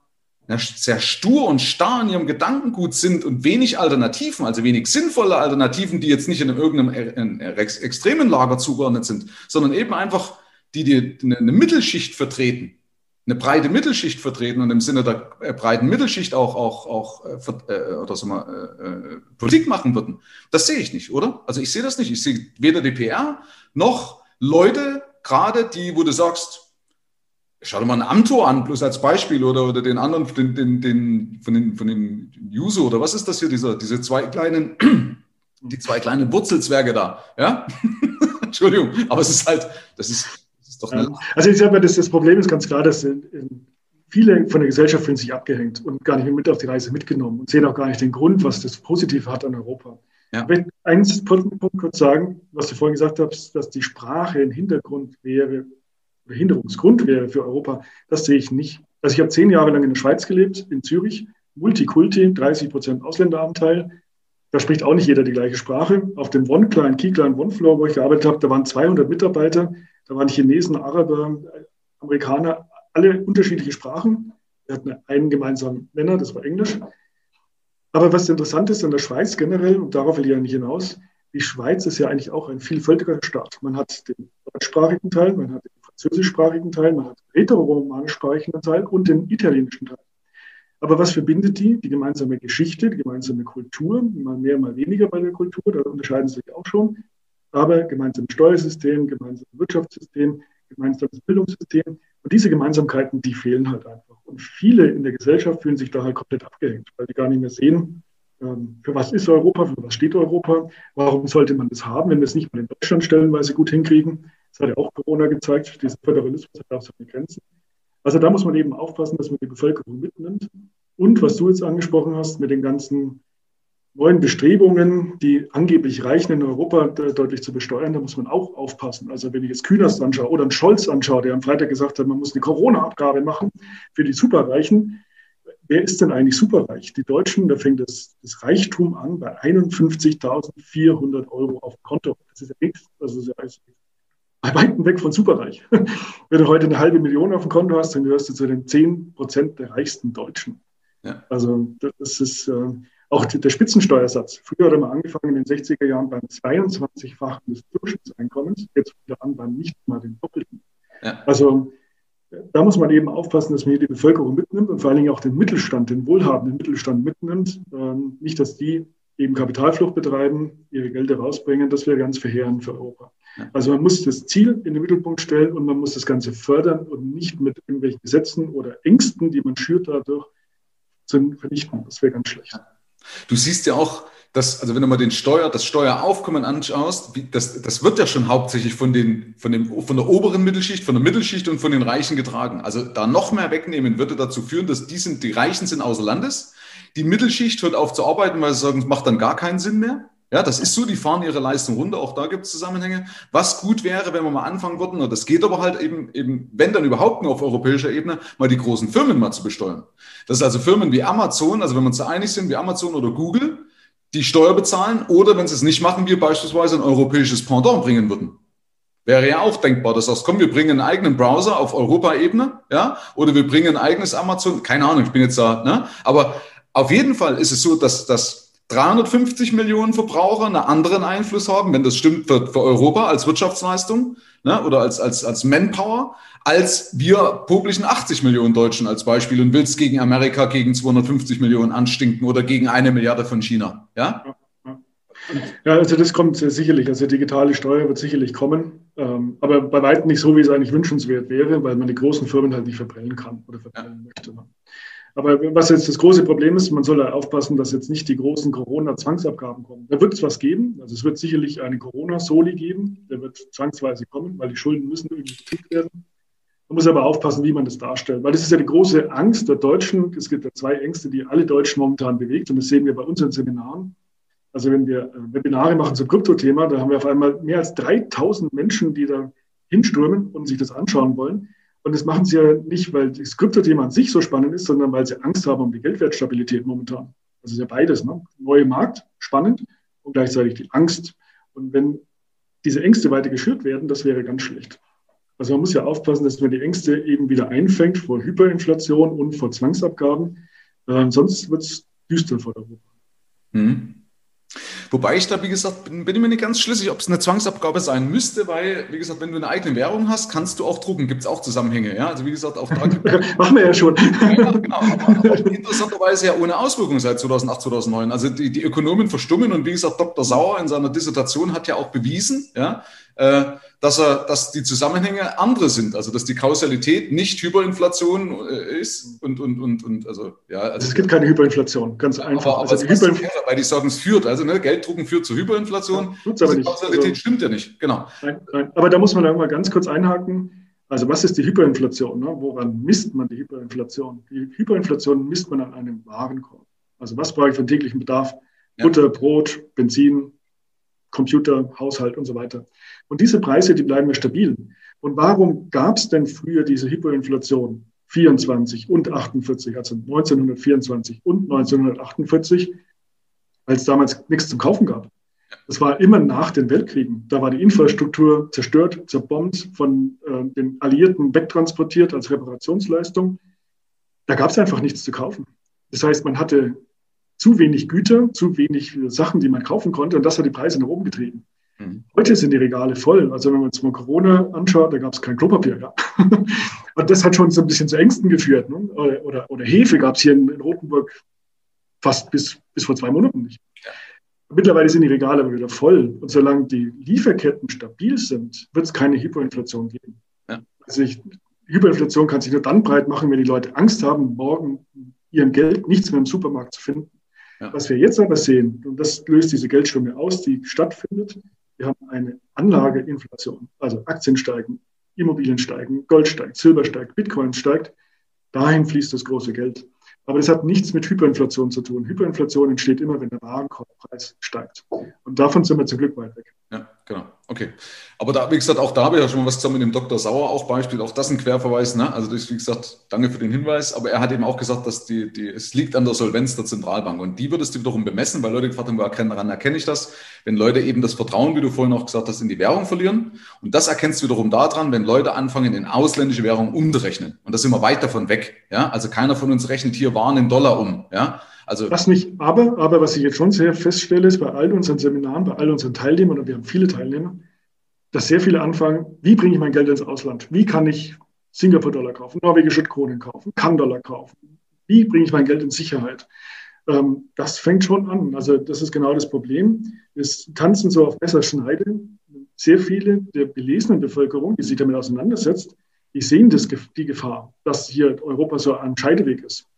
sehr stur und starr in ihrem Gedankengut sind und wenig Alternativen, also wenig sinnvolle Alternativen, die jetzt nicht in irgendeinem extremen Lager zugeordnet sind, sondern eben einfach die, die eine Mittelschicht vertreten, eine breite Mittelschicht vertreten und im Sinne der äh, breiten Mittelschicht auch, auch, auch äh, äh oder mal, äh, äh, Politik machen würden. Das sehe ich nicht, oder? Also ich sehe das nicht. Ich sehe weder die PR noch Leute, gerade die, wo du sagst, Schau dir mal ein Amtor an, bloß als Beispiel, oder, oder den anderen, den, den, den, von den, von den Juso, oder was ist das hier, dieser, diese zwei kleinen, die zwei kleinen Wurzelzwerge da, ja? Entschuldigung, aber es ist halt, das ist doch eine... Also ich sage mal, das, das Problem ist ganz klar, dass viele von der Gesellschaft fühlen sich abgehängt und gar nicht mit auf die Reise mitgenommen und sehen auch gar nicht den Grund, was das Positive hat an Europa. Ja. Ich möchte eins Punkt kurz sagen, was du vorhin gesagt hast, dass die Sprache ein Hintergrund wäre Behinderungsgrund wäre für Europa, das sehe ich nicht. Also ich habe zehn Jahre lang in der Schweiz gelebt, in Zürich, Multikulti, 30 Prozent Ausländeranteil. Da spricht auch nicht jeder die gleiche Sprache. Auf dem One-Klein, Key-Klein, One-Floor, wo ich gearbeitet habe, da waren 200 Mitarbeiter, da waren Chinesen, Araber, Amerikaner, alle unterschiedliche Sprachen. Wir hatten einen gemeinsamen Nenner, das war Englisch. Aber was interessant ist an der Schweiz generell, und darauf will ich ja nicht hinaus, die Schweiz ist ja eigentlich auch ein vielfältiger Staat. Man hat den deutschsprachigen Teil, man hat den französischsprachigen Teil, man hat den rätoromanischsprachigen Teil und den italienischen Teil. Aber was verbindet die? Die gemeinsame Geschichte, die gemeinsame Kultur, mal mehr, mal weniger bei der Kultur, da unterscheiden sie sich auch schon. Aber gemeinsames Steuersystem, gemeinsames Wirtschaftssystem, gemeinsames Bildungssystem. Und diese Gemeinsamkeiten, die fehlen halt einfach. Und viele in der Gesellschaft fühlen sich da halt komplett abgehängt, weil die gar nicht mehr sehen, ähm, für was ist Europa, für was steht Europa, warum sollte man das haben, wenn wir es nicht mal in Deutschland stellenweise gut hinkriegen. Das hat ja auch Corona gezeigt, dieser Föderalismus hat auch seine Grenzen. Also da muss man eben aufpassen, dass man die Bevölkerung mitnimmt. Und was du jetzt angesprochen hast mit den ganzen neuen Bestrebungen, die angeblich Reichen in Europa deutlich zu besteuern, da muss man auch aufpassen. Also wenn ich jetzt Künast anschaue oder einen Scholz anschaue, der am Freitag gesagt hat, man muss eine Corona-Abgabe machen für die Superreichen, wer ist denn eigentlich superreich? Die Deutschen, da fängt das, das Reichtum an bei 51.400 Euro auf dem Konto. Das ist ja nichts. Ist ja bei weitem weg von superreich. Wenn du heute eine halbe Million auf dem Konto hast, dann gehörst du zu den 10 Prozent der reichsten Deutschen. Ja. Also das ist äh, auch der Spitzensteuersatz. Früher hat er mal angefangen in den 60er Jahren beim 22-fachen des Durchschnittseinkommens, jetzt wieder an beim nicht mal den doppelten. Ja. Also da muss man eben aufpassen, dass man hier die Bevölkerung mitnimmt und vor allen Dingen auch den Mittelstand, den wohlhabenden Mittelstand mitnimmt. Ähm, nicht, dass die eben Kapitalflucht betreiben, ihre Gelder rausbringen. Das wäre ganz verheerend für Europa. Also man muss das Ziel in den Mittelpunkt stellen und man muss das Ganze fördern und nicht mit irgendwelchen Gesetzen oder Ängsten, die man schürt dadurch, zu vernichten. Das wäre ganz schlecht. Du siehst ja auch, dass, also wenn du mal den Steuer, das Steueraufkommen anschaust, wie, das, das wird ja schon hauptsächlich von, den, von, dem, von der oberen Mittelschicht, von der Mittelschicht und von den Reichen getragen. Also da noch mehr wegnehmen würde dazu führen, dass die, sind, die Reichen sind außer Landes. Die Mittelschicht hört auf zu arbeiten, weil sie sagen, es macht dann gar keinen Sinn mehr. Ja, das ist so, die fahren ihre Leistung runter, auch da gibt es Zusammenhänge. Was gut wäre, wenn wir mal anfangen würden, und das geht aber halt eben, eben, wenn dann überhaupt nur auf europäischer Ebene, mal die großen Firmen mal zu besteuern. Das ist also Firmen wie Amazon, also wenn wir uns da einig sind, wie Amazon oder Gooel, die Steuer bezahlen oder wenn sie es nicht machen, wir beispielsweise ein europäisches Pendant bringen würden. Wäre ja auch denkbar, dass du sagst, komm, wir bringen einen eigenen Browser auf Europaebene, ja, oder wir bringen ein eigenes Amazon, keine Ahnung, ich bin jetzt da, ne, aber auf jeden Fall ist es so, dass, dass 350 Millionen Verbraucher einen anderen Einfluss haben, wenn das stimmt für, für Europa als Wirtschaftsleistung, ne, oder als, als, als Manpower, als wir publischen 80 Millionen Deutschen als Beispiel und willst gegen Amerika gegen 250 Millionen anstinken oder gegen eine Milliarde von China. Ja? Ja, also das kommt sicherlich. Also digitale Steuer wird sicherlich kommen, ähm, aber bei weitem nicht so, wie es eigentlich wünschenswert wäre, weil man die großen Firmen halt nicht verbrennen kann oder verbrennen ja. möchte. Aber was jetzt das große Problem ist, man soll aufpassen, dass jetzt nicht die großen Corona-Zwangsabgaben kommen. Da wird es was geben. Also es wird sicherlich eine Corona-Soli geben. Der wird zwangsweise kommen, weil die Schulden müssen irgendwie getilgt werden. Man muss aber aufpassen, wie man das darstellt. Weil das ist ja die große Angst der Deutschen. Es gibt ja zwei Ängste, die alle Deutschen momentan bewegt. Und das sehen wir bei unseren Seminaren. Also wenn wir äh, Webinare machen zum Kryptothema, da haben wir auf einmal mehr als 3000 Menschen, die da hinströmen und sich das anschauen wollen. Und das machen sie ja nicht, weil das Kryptothema an sich so spannend ist, sondern weil sie Angst haben um die Geldwertstabilität momentan. Das ist ja beides. Ne? Neue Markt, spannend und gleichzeitig die Angst. Und wenn diese Ängste weiter geschürt werden, das wäre ganz schlecht. Also man muss ja aufpassen, dass man die Ängste eben wieder einfängt vor Hyperinflation und vor Zwangsabgaben. Äh, sonst wird es düster vor Europa. Mhm. Wobei ich da, wie gesagt, bin, bin ich mir nicht ganz schlüssig, ob es eine Zwangsabgabe sein müsste, weil, wie gesagt, wenn du eine eigene Währung hast, kannst du auch drucken. Gibt es auch Zusammenhänge. Ja? Also wie gesagt, auch da Machen wir ja schon. ja, genau. Aber interessanterweise ja ohne Auswirkungen seit 2008, 2009. Also die, die Ökonomen verstummen und wie gesagt, Dr. Sauer in seiner Dissertation hat ja auch bewiesen, ja, dass, er, dass die Zusammenhänge andere sind, also dass die Kausalität nicht Hyperinflation äh, ist und, und, und, und also ja. Also, es gibt keine Hyperinflation, ganz einfach. Aber, aber also Hyperinf weil die sagen, es führt, also ne, Gelddrucken führt zur Hyperinflation. Ja, aber die Kausalität also, stimmt ja nicht, genau. Nein, nein. Aber da muss man mal ganz kurz einhaken. Also was ist die Hyperinflation? Ne? Woran misst man die Hyperinflation? Die Hyperinflation misst man an einem Warenkorb. Also was brauche ich für den täglichen Bedarf? Ja. Butter, Brot, Benzin, Computer, Haushalt und so weiter. Und diese Preise, die bleiben ja stabil. Und warum gab es denn früher diese Hyperinflation 24 und 48, also 1924 und 1948, als damals nichts zum Kaufen gab? Das war immer nach den Weltkriegen. Da war die Infrastruktur zerstört, zerbombt, von äh, den Alliierten wegtransportiert als Reparationsleistung. Da gab es einfach nichts zu kaufen. Das heißt, man hatte zu wenig Güter, zu wenig Sachen, die man kaufen konnte und das hat die Preise nach oben getrieben. Mhm. Heute sind die Regale voll. Also wenn man uns mal Corona anschaut, da gab es kein Klopapier. Ja. und das hat schon so ein bisschen zu Ängsten geführt. Ne? Oder, oder, oder, Hefe gab es hier in, in Rotenburg fast bis, bis vor zwei Monaten nicht. Mittlerweile sind die Regale aber wieder voll. Und solange die Lieferketten stabil sind, wird es keine Hyperinflation geben. Ja. Also ich, Hyperinflation kann sich nur dann breit machen, wenn die Leute Angst haben, morgen ihrem Geld nichts mehr im Supermarkt zu finden. Ja. Was wir jetzt aber sehen, und das löst diese Geldströme aus, die stattfindet, wir haben eine Anlageinflation. Also Aktien steigen, Immobilien steigen, Gold steigt, Silber steigt, Bitcoin steigt. Dahin fließt das große Geld. Aber das hat nichts mit Hyperinflation zu tun. Hyperinflation entsteht immer, wenn der Warenkorbpreis steigt. Und davon sind wir zum Glück weit weg. Genau. Okay. Aber da, wie gesagt, auch da habe ich ja schon mal was zusammen mit dem Dr. Sauer auch Beispiel, auch das ein Querverweis, ne? Also das, wie gesagt, danke für den Hinweis, aber er hat eben auch gesagt, dass die, die, es liegt an der Solvenz der Zentralbank und die würdest du wiederum bemessen, weil Leute gefragt haben, woran erkenne ich das? Wenn Leute eben das Vertrauen, wie du vorhin auch gesagt hast, in die Währung verlieren und das erkennst du wiederum daran, wenn Leute anfangen, in ausländische Währung umzurechnen und das sind wir weit davon weg, ja? Also keiner von uns rechnet hier Waren in Dollar um, ja? Also was mich aber, aber was ich jetzt schon sehr feststelle, ist bei all unseren Seminaren, bei all unseren Teilnehmern, und wir haben viele Teilnehmer, dass sehr viele anfangen, wie bringe ich mein Geld ins Ausland? Wie kann ich Singapur-Dollar kaufen, norwegische Kronen kaufen, Kann-Dollar kaufen? Wie bringe ich mein Geld in Sicherheit? Ähm, das fängt schon an. Also das ist genau das Problem. Wir tanzen so auf Messerschneide. Sehr viele der belesenen Bevölkerung, die sich damit auseinandersetzt, die sehen das, die Gefahr, dass hier Europa so ein Scheideweg ist.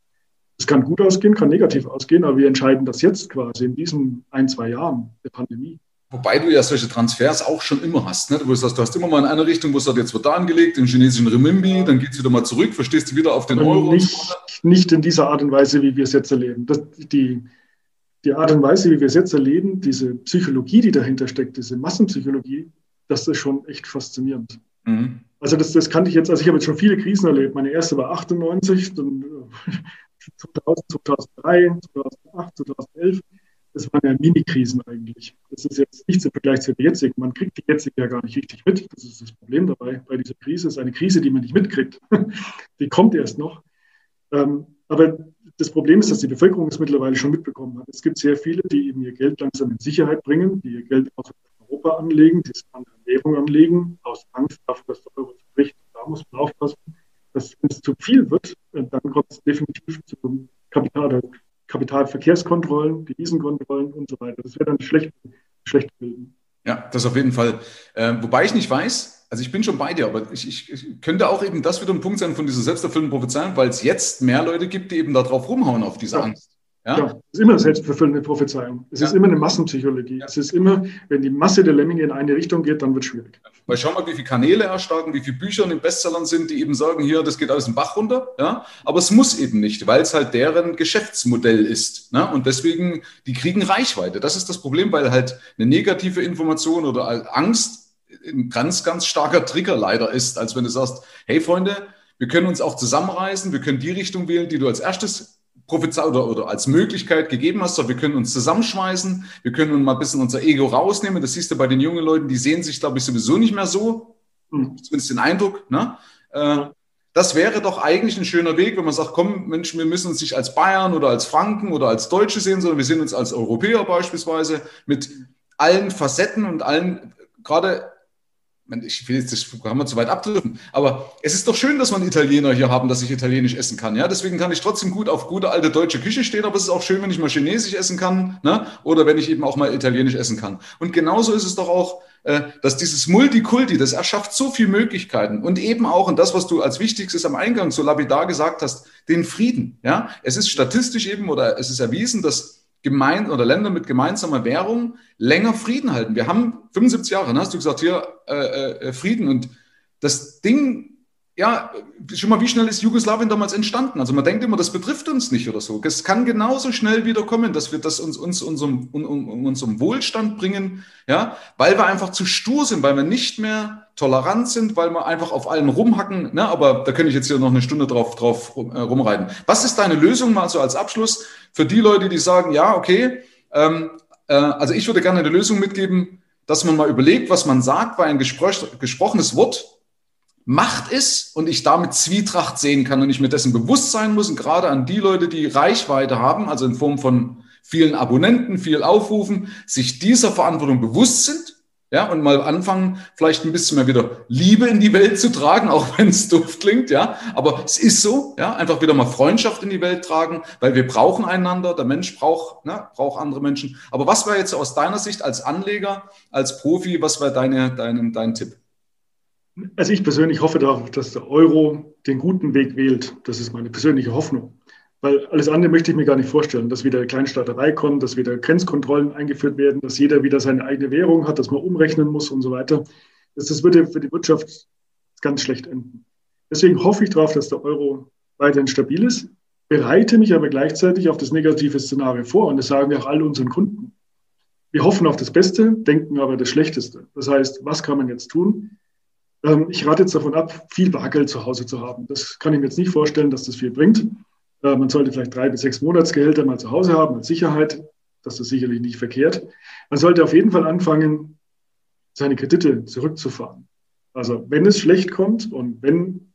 Es kann gut ausgehen, kann negativ ausgehen, aber wir entscheiden das jetzt quasi in diesen ein, zwei Jahren der Pandemie. Wobei du ja solche Transfers auch schon immer hast. Ne? Du, sagst, du hast immer mal in eine Richtung, wo es sagt, jetzt wird da angelegt, im chinesischen Renminbi, dann geht es wieder mal zurück, verstehst du wieder auf den Euro. Nicht, nicht in dieser Art und Weise, wie wir es jetzt erleben. Das, die, die Art und Weise, wie wir es jetzt erleben, diese Psychologie, die dahinter steckt, diese Massenpsychologie, das ist schon echt faszinierend. Mhm. Also das, das kannte ich jetzt, also ich habe jetzt schon viele Krisen erlebt. Meine erste war 98, dann 2000, 2003, 2008, 2011. Das waren ja Mini-Krisen eigentlich. Das ist jetzt nichts im Vergleich zu der jetzigen. Man kriegt die jetzige ja gar nicht richtig mit. Das ist das Problem dabei. Bei dieser Krise ist eine Krise, die man nicht mitkriegt. die kommt erst noch. Ähm, aber das Problem ist, dass die Bevölkerung es mittlerweile schon mitbekommen hat. Es gibt sehr viele, die eben ihr Geld langsam in Sicherheit bringen, die ihr Geld aus Europa anlegen, die es in andere Währung anlegen, aus Angst davor, dass der Euro zerbricht. Da muss man aufpassen dass wenn es zu viel wird, äh, dann kommt es definitiv zu Kapital, Kapitalverkehrskontrollen, Devisenkontrollen und so weiter. Das wäre dann schlecht, schlecht bilden. Ja, das auf jeden Fall. Äh, wobei ich nicht weiß, also ich bin schon bei dir, aber ich, ich, ich, könnte auch eben das wieder ein Punkt sein von dieser selbsterfüllenden Prophezeiung, weil es jetzt mehr Leute gibt, die eben darauf rumhauen, auf diese ja. Angst. Ja? ja, es ist immer eine selbstverfüllende Prophezeiung. Es ja. ist immer eine Massenpsychologie. Ja. Es ist immer, wenn die Masse der Lemminge in eine Richtung geht, dann wird es schwierig. Weil schau mal, wie viele Kanäle erstarken, wie viele Bücher in den Bestsellern sind, die eben sagen, hier, das geht alles im Bach runter. Ja? Aber es muss eben nicht, weil es halt deren Geschäftsmodell ist. Ne? Und deswegen, die kriegen Reichweite. Das ist das Problem, weil halt eine negative Information oder Angst ein ganz, ganz starker Trigger leider ist, als wenn du sagst, hey Freunde, wir können uns auch zusammenreißen, wir können die Richtung wählen, die du als erstes prophezeit oder, oder als Möglichkeit gegeben hast, so, wir können uns zusammenschmeißen, wir können mal ein bisschen unser Ego rausnehmen. Das siehst du bei den jungen Leuten, die sehen sich, glaube ich, sowieso nicht mehr so. Hm. Zumindest den Eindruck. Ne? Äh, das wäre doch eigentlich ein schöner Weg, wenn man sagt, komm, Mensch, wir müssen uns nicht als Bayern oder als Franken oder als Deutsche sehen, sondern wir sehen uns als Europäer beispielsweise mit allen Facetten und allen, gerade ich will jetzt das Programm zu weit abdrücken, aber es ist doch schön, dass einen Italiener hier haben, dass ich Italienisch essen kann. Ja, deswegen kann ich trotzdem gut auf gute alte deutsche Küche stehen, aber es ist auch schön, wenn ich mal Chinesisch essen kann, ne? oder wenn ich eben auch mal Italienisch essen kann. Und genauso ist es doch auch, äh, dass dieses Multikulti, das erschafft so viele Möglichkeiten und eben auch, und das, was du als Wichtigstes am Eingang so lapidar gesagt hast, den Frieden. Ja, es ist statistisch eben oder es ist erwiesen, dass gemein oder Länder mit gemeinsamer Währung länger Frieden halten. Wir haben 75 Jahre, ne, hast du gesagt, hier äh, äh, Frieden. Und das Ding, ja, schon mal, wie schnell ist Jugoslawien damals entstanden? Also man denkt immer, das betrifft uns nicht oder so. Es kann genauso schnell wieder kommen, dass wir das uns, uns unserem, um, um, unserem Wohlstand bringen, ja, weil wir einfach zu stur sind, weil wir nicht mehr tolerant sind, weil wir einfach auf allen rumhacken. Ne? Aber da könnte ich jetzt hier noch eine Stunde drauf, drauf äh, rumreiten. Was ist deine Lösung mal so als Abschluss für die Leute, die sagen, ja, okay, ähm, äh, also ich würde gerne eine Lösung mitgeben, dass man mal überlegt, was man sagt, weil ein gesprochenes Wort Macht ist und ich damit Zwietracht sehen kann und ich mir dessen bewusst sein muss und gerade an die Leute, die Reichweite haben, also in Form von vielen Abonnenten, viel Aufrufen, sich dieser Verantwortung bewusst sind ja, und mal anfangen, vielleicht ein bisschen mehr wieder Liebe in die Welt zu tragen, auch wenn es doof klingt, ja. Aber es ist so, ja, einfach wieder mal Freundschaft in die Welt tragen, weil wir brauchen einander, der Mensch braucht, ne, braucht andere Menschen. Aber was wäre jetzt aus deiner Sicht als Anleger, als Profi, was wäre deine, dein, dein Tipp? Also ich persönlich hoffe darauf, dass der Euro den guten Weg wählt. Das ist meine persönliche Hoffnung. Weil alles andere möchte ich mir gar nicht vorstellen, dass wieder Kleinstaaterei kommt, dass wieder Grenzkontrollen eingeführt werden, dass jeder wieder seine eigene Währung hat, dass man umrechnen muss und so weiter. Das, das würde für die Wirtschaft ganz schlecht enden. Deswegen hoffe ich darauf, dass der Euro weiterhin stabil ist, bereite mich aber gleichzeitig auf das negative Szenario vor und das sagen wir auch all unseren Kunden. Wir hoffen auf das Beste, denken aber das Schlechteste. Das heißt, was kann man jetzt tun? Ähm, ich rate jetzt davon ab, viel Bargeld zu Hause zu haben. Das kann ich mir jetzt nicht vorstellen, dass das viel bringt. Äh, man sollte vielleicht drei bis sechs Monatsgehälter mal zu Hause haben als Sicherheit. Das ist sicherlich nicht verkehrt. Man sollte auf jeden Fall anfangen, seine Kredite zurückzufahren. Also wenn es schlecht kommt und wenn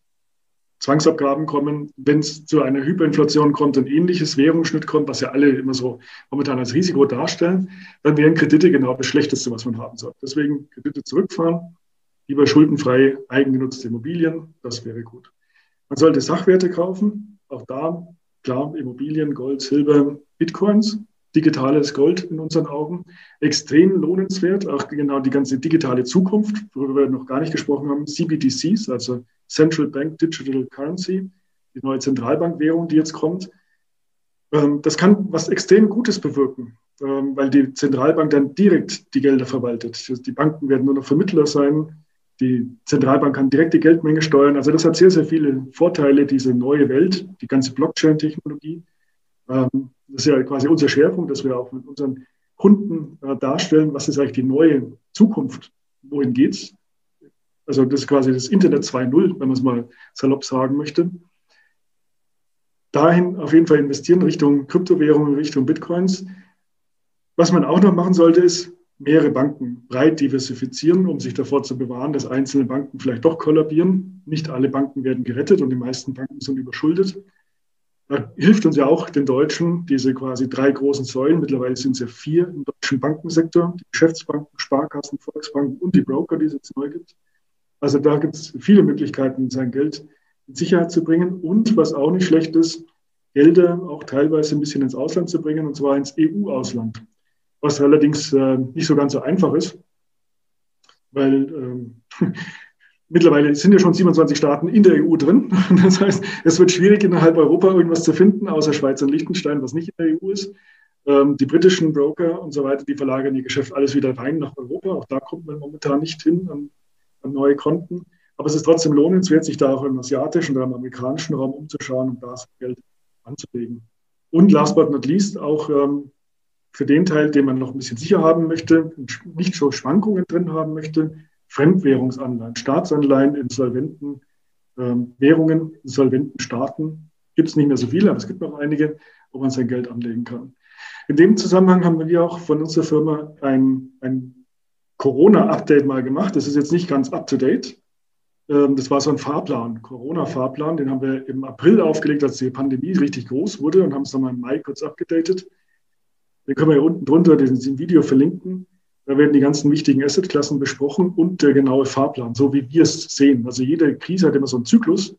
Zwangsabgaben kommen, wenn es zu einer Hyperinflation kommt, ein ähnliches Währungsschnitt kommt, was ja alle immer so momentan als Risiko darstellen, dann wären Kredite genau das Schlechteste, was man haben soll. Deswegen Kredite zurückfahren, lieber schuldenfrei eigengenutzte Immobilien, das wäre gut. Man sollte Sachwerte kaufen, auch da Klar, Immobilien, Gold, Silber, Bitcoins, digitales Gold in unseren Augen, extrem lohnenswert. Auch genau die ganze digitale Zukunft, worüber wir noch gar nicht gesprochen haben, CBDCs, also Central Bank Digital Currency, die neue Zentralbankwährung, die jetzt kommt. Ähm, das kann was extrem Gutes bewirken, ähm, weil die Zentralbank dann direkt die Gelder verwaltet. Die Banken werden nur noch Vermittler sein. Die Zentralbank kann direkt die Geldmenge steuern. Also das hat sehr, sehr viele Vorteile, diese neue Welt, die ganze Blockchain-Technologie. Ähm, das ist ja quasi unser Schwerpunkt, dass wir auch mit unseren Kunden äh, darstellen, was ist eigentlich die neue Zukunft, wohin geht's. Also das ist quasi das Internet 2.0, wenn man es mal salopp sagen möchte. Dahin auf jeden Fall investieren Richtung Kryptowährungen, Richtung Bitcoins. Was man auch noch machen sollte, ist mehrere Banken breit diversifizieren, um sich davor zu bewahren, dass einzelne Banken vielleicht doch kollabieren. Nicht alle Banken werden gerettet und die meisten Banken sind überschuldet. Da hilft uns ja auch den Deutschen diese quasi drei großen Säulen. Mittlerweile sind es ja vier im deutschen Bankensektor. Die Geschäftsbanken, Sparkassen, Volksbanken und die Broker, die es jetzt neu gibt. Also da gibt es viele Möglichkeiten, sein Geld in Sicherheit zu bringen. Und was auch nicht schlecht ist, Gelder auch teilweise ein bisschen ins Ausland zu bringen, und zwar ins EU-Ausland was allerdings äh, nicht so ganz so einfach ist, weil ähm, Mittlerweile sind ja schon 27 Staaten in der EU drin. Das heißt, es wird schwierig, innerhalb Europa irgendwas zu finden, außer Schweiz und Liechtenstein, was nicht in der EU ist. Ähm, die britischen Broker und so weiter, die verlagern ihr Geschäft alles wieder rein nach Europa. Auch da kommt man momentan nicht hin an, an neue Konten. Aber es ist trotzdem lohnenswert, sich da auch im asiatischen oder im amerikanischen Raum umzuschauen und da Geld anzulegen. Und last but not least auch ähm, für den Teil, den man noch ein bisschen sicher haben möchte, nicht so Schwankungen drin haben möchte, Fremdwährungsanleihen, Staatsanleihen in solventen ähm, Währungen, in solventen Staaten. Gibt es nicht mehr so viele, aber es gibt noch einige, wo man sein Geld anlegen kann. In dem Zusammenhang haben wir auch von unserer Firma ein, ein Corona-Update mal gemacht. Das ist jetzt nicht ganz up-to-date. Ähm, das war so ein Fahrplan, Corona-Fahrplan. Den haben wir im April aufgelegt, als die Pandemie richtig groß wurde und haben es dann mal im Mai kurz abgedatet. Den können wir hier unten drunter den Video verlinken. Da werden die ganzen wichtigen Assetklassen besprochen und der genaue Fahrplan, so wie wir es sehen. Also jede Krise hat immer so einen Zyklus.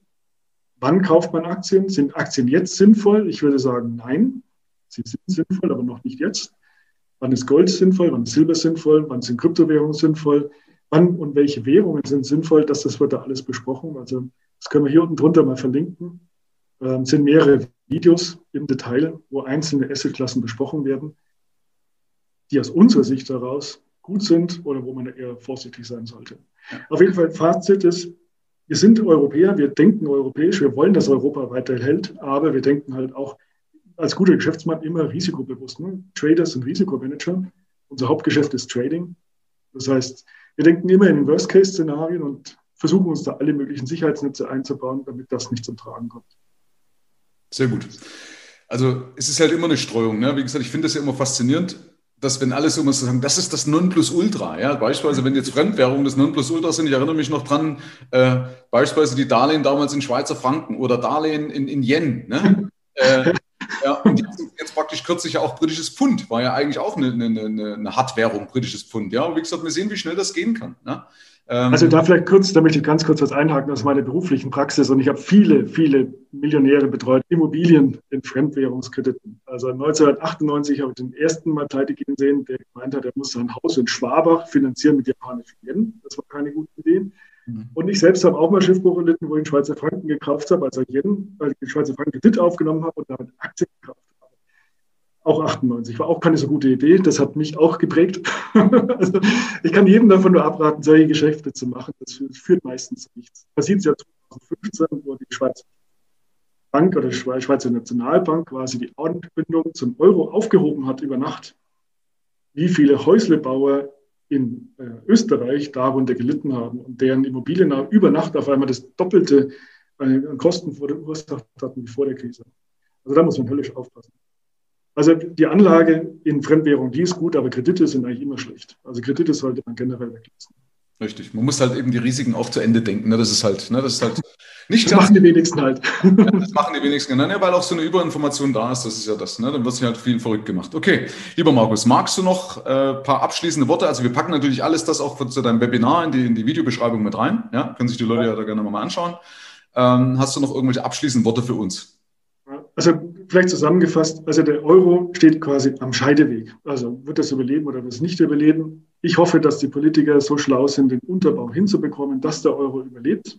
Wann kauft man Aktien? Sind Aktien jetzt sinnvoll? Ich würde sagen, nein. Sie sind sinnvoll, aber noch nicht jetzt. Wann ist Gold sinnvoll? Wann ist Silber sinnvoll? Wann sind Kryptowährungen sinnvoll? Wann und welche Währungen sind sinnvoll? Das, das wird da alles besprochen. Also das können wir hier unten drunter mal verlinken. Ähm, sind mehrere Videos im Detail, wo einzelne Assetklassen besprochen werden die aus unserer Sicht heraus gut sind oder wo man eher vorsichtig sein sollte. Auf jeden Fall, Fazit ist, wir sind Europäer, wir denken europäisch, wir wollen, dass Europa weiterhält, aber wir denken halt auch als guter Geschäftsmann immer risikobewusst. Ne? Trader sind Risikomanager. Unser Hauptgeschäft ist Trading. Das heißt, wir denken immer in den Worst-Case-Szenarien und versuchen uns da alle möglichen Sicherheitsnetze einzubauen, damit das nicht zum Tragen kommt. Sehr gut. Also es ist halt immer eine Streuung. Ne? Wie gesagt, ich finde das ja immer faszinierend dass wenn alles immer so sagen, das ist das Nonplusultra. Ja? Beispielsweise, wenn jetzt Fremdwährungen das Nonplusultra sind, ich erinnere mich noch dran, äh, beispielsweise die Darlehen damals in Schweizer Franken oder Darlehen in, in Yen. Ne? äh, ja, und jetzt, jetzt, praktisch kürzlich auch britisches Pfund, war ja eigentlich auch eine, eine, eine, eine Hartwährung, britisches Pfund. Ja, und wie gesagt, wir sehen, wie schnell das gehen kann. Ne? Ähm, also da vielleicht kurz, da möchte ich ganz kurz was einhaken aus meiner beruflichen Praxis. Und ich habe viele, viele Millionäre betreut, Immobilien in Fremdwährungskrediten. Also 1998 habe ich den ersten mal pleite gehen sehen, der gemeint hat, er muss sein Haus in Schwabach finanzieren mit japanischen Yen. Das war keine gute Idee. Mhm. Und ich selbst habe auch mal Schiffbruch erlitten, wo ich in Schweizer Franken gekauft habe, also Yen, weil ich den Schweizer Franken Kredit aufgenommen habe und damit Aktien auch 98. War auch keine so gute Idee. Das hat mich auch geprägt. also ich kann jedem davon nur abraten, solche Geschäfte zu machen. Das führt meistens nichts. Passiert ja 2015, wo die Schweizer Bank oder die Schweizer Nationalbank quasi die Anbindung zum Euro aufgehoben hat über Nacht. Wie viele Häuslebauer in äh, Österreich darunter gelitten haben und deren Immobilien über Nacht auf einmal das Doppelte an Kosten verursacht hatten wie vor der Krise. Also da muss man höllisch aufpassen. Also die Anlage in Fremdwährung, die ist gut, aber Kredite sind eigentlich immer schlecht. Also Kredite sollte man generell weglassen. Richtig. Man muss halt eben die Risiken auch zu Ende denken. Ne? Das ist halt, ne? das ist halt nicht. Das machen die wenigsten halt. das machen die wenigsten. Ne? Weil auch so eine Überinformation da ist. Das ist ja das. Ne? Dann wird sich halt viel verrückt gemacht. Okay, lieber Markus, magst du noch ein äh, paar abschließende Worte? Also wir packen natürlich alles das auch zu deinem Webinar in die, in die Videobeschreibung mit rein. Ja, können sich die Leute ja da gerne mal anschauen. Ähm, hast du noch irgendwelche abschließenden Worte für uns? Also vielleicht zusammengefasst, also der Euro steht quasi am Scheideweg. Also wird das überleben oder wird es nicht überleben? Ich hoffe, dass die Politiker so schlau sind, den Unterbau hinzubekommen, dass der Euro überlebt,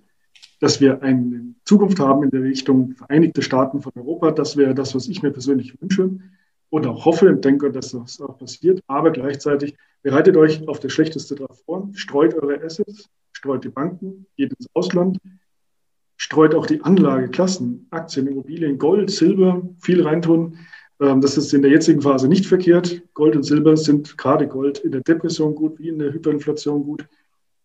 dass wir eine Zukunft haben in der Richtung Vereinigte Staaten von Europa. Das wäre das, was ich mir persönlich wünsche und auch hoffe und denke, dass das auch passiert. Aber gleichzeitig bereitet euch auf das Schlechteste darauf vor, streut eure Assets, streut die Banken, geht ins Ausland, streut auch die Anlageklassen, Aktien, Immobilien, Gold, Silber, viel reintun. Ähm, das ist in der jetzigen Phase nicht verkehrt. Gold und Silber sind gerade Gold in der Depression gut, wie in der Hyperinflation gut.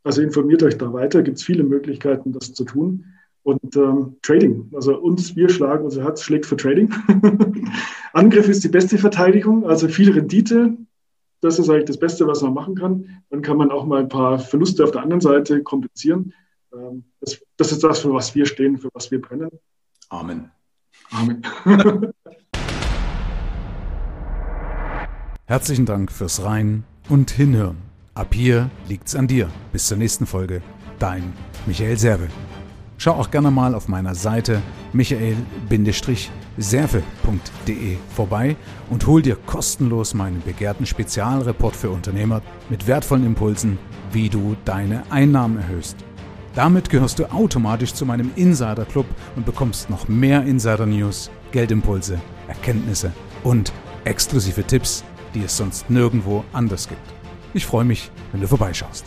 Also informiert euch da weiter, gibt es viele Möglichkeiten, das zu tun. Und ähm, Trading, also uns, wir schlagen, unser Herz schlägt für Trading. Angriff ist die beste Verteidigung, also viel Rendite. Das ist eigentlich das Beste, was man machen kann. Dann kann man auch mal ein paar Verluste auf der anderen Seite kompensieren. Ähm, das, das ist das, für was wir stehen, für was wir brennen. Amen. Amen. Herzlichen Dank fürs Rein und Hinhören. Ab hier liegt's an dir. Bis zur nächsten Folge. Dein Michael Serve. Schau auch gerne mal auf meiner Seite michael-serve.de vorbei und hol dir kostenlos meinen begehrten Spezialreport für Unternehmer mit wertvollen Impulsen, wie du deine Einnahmen erhöhst. Damit gehörst du automatisch zu meinem Insider Club und bekommst noch mehr Insider News, Geldimpulse, Erkenntnisse und exklusive Tipps, die es sonst nirgendwo anders gibt. Ich freue mich, wenn du vorbeischaust.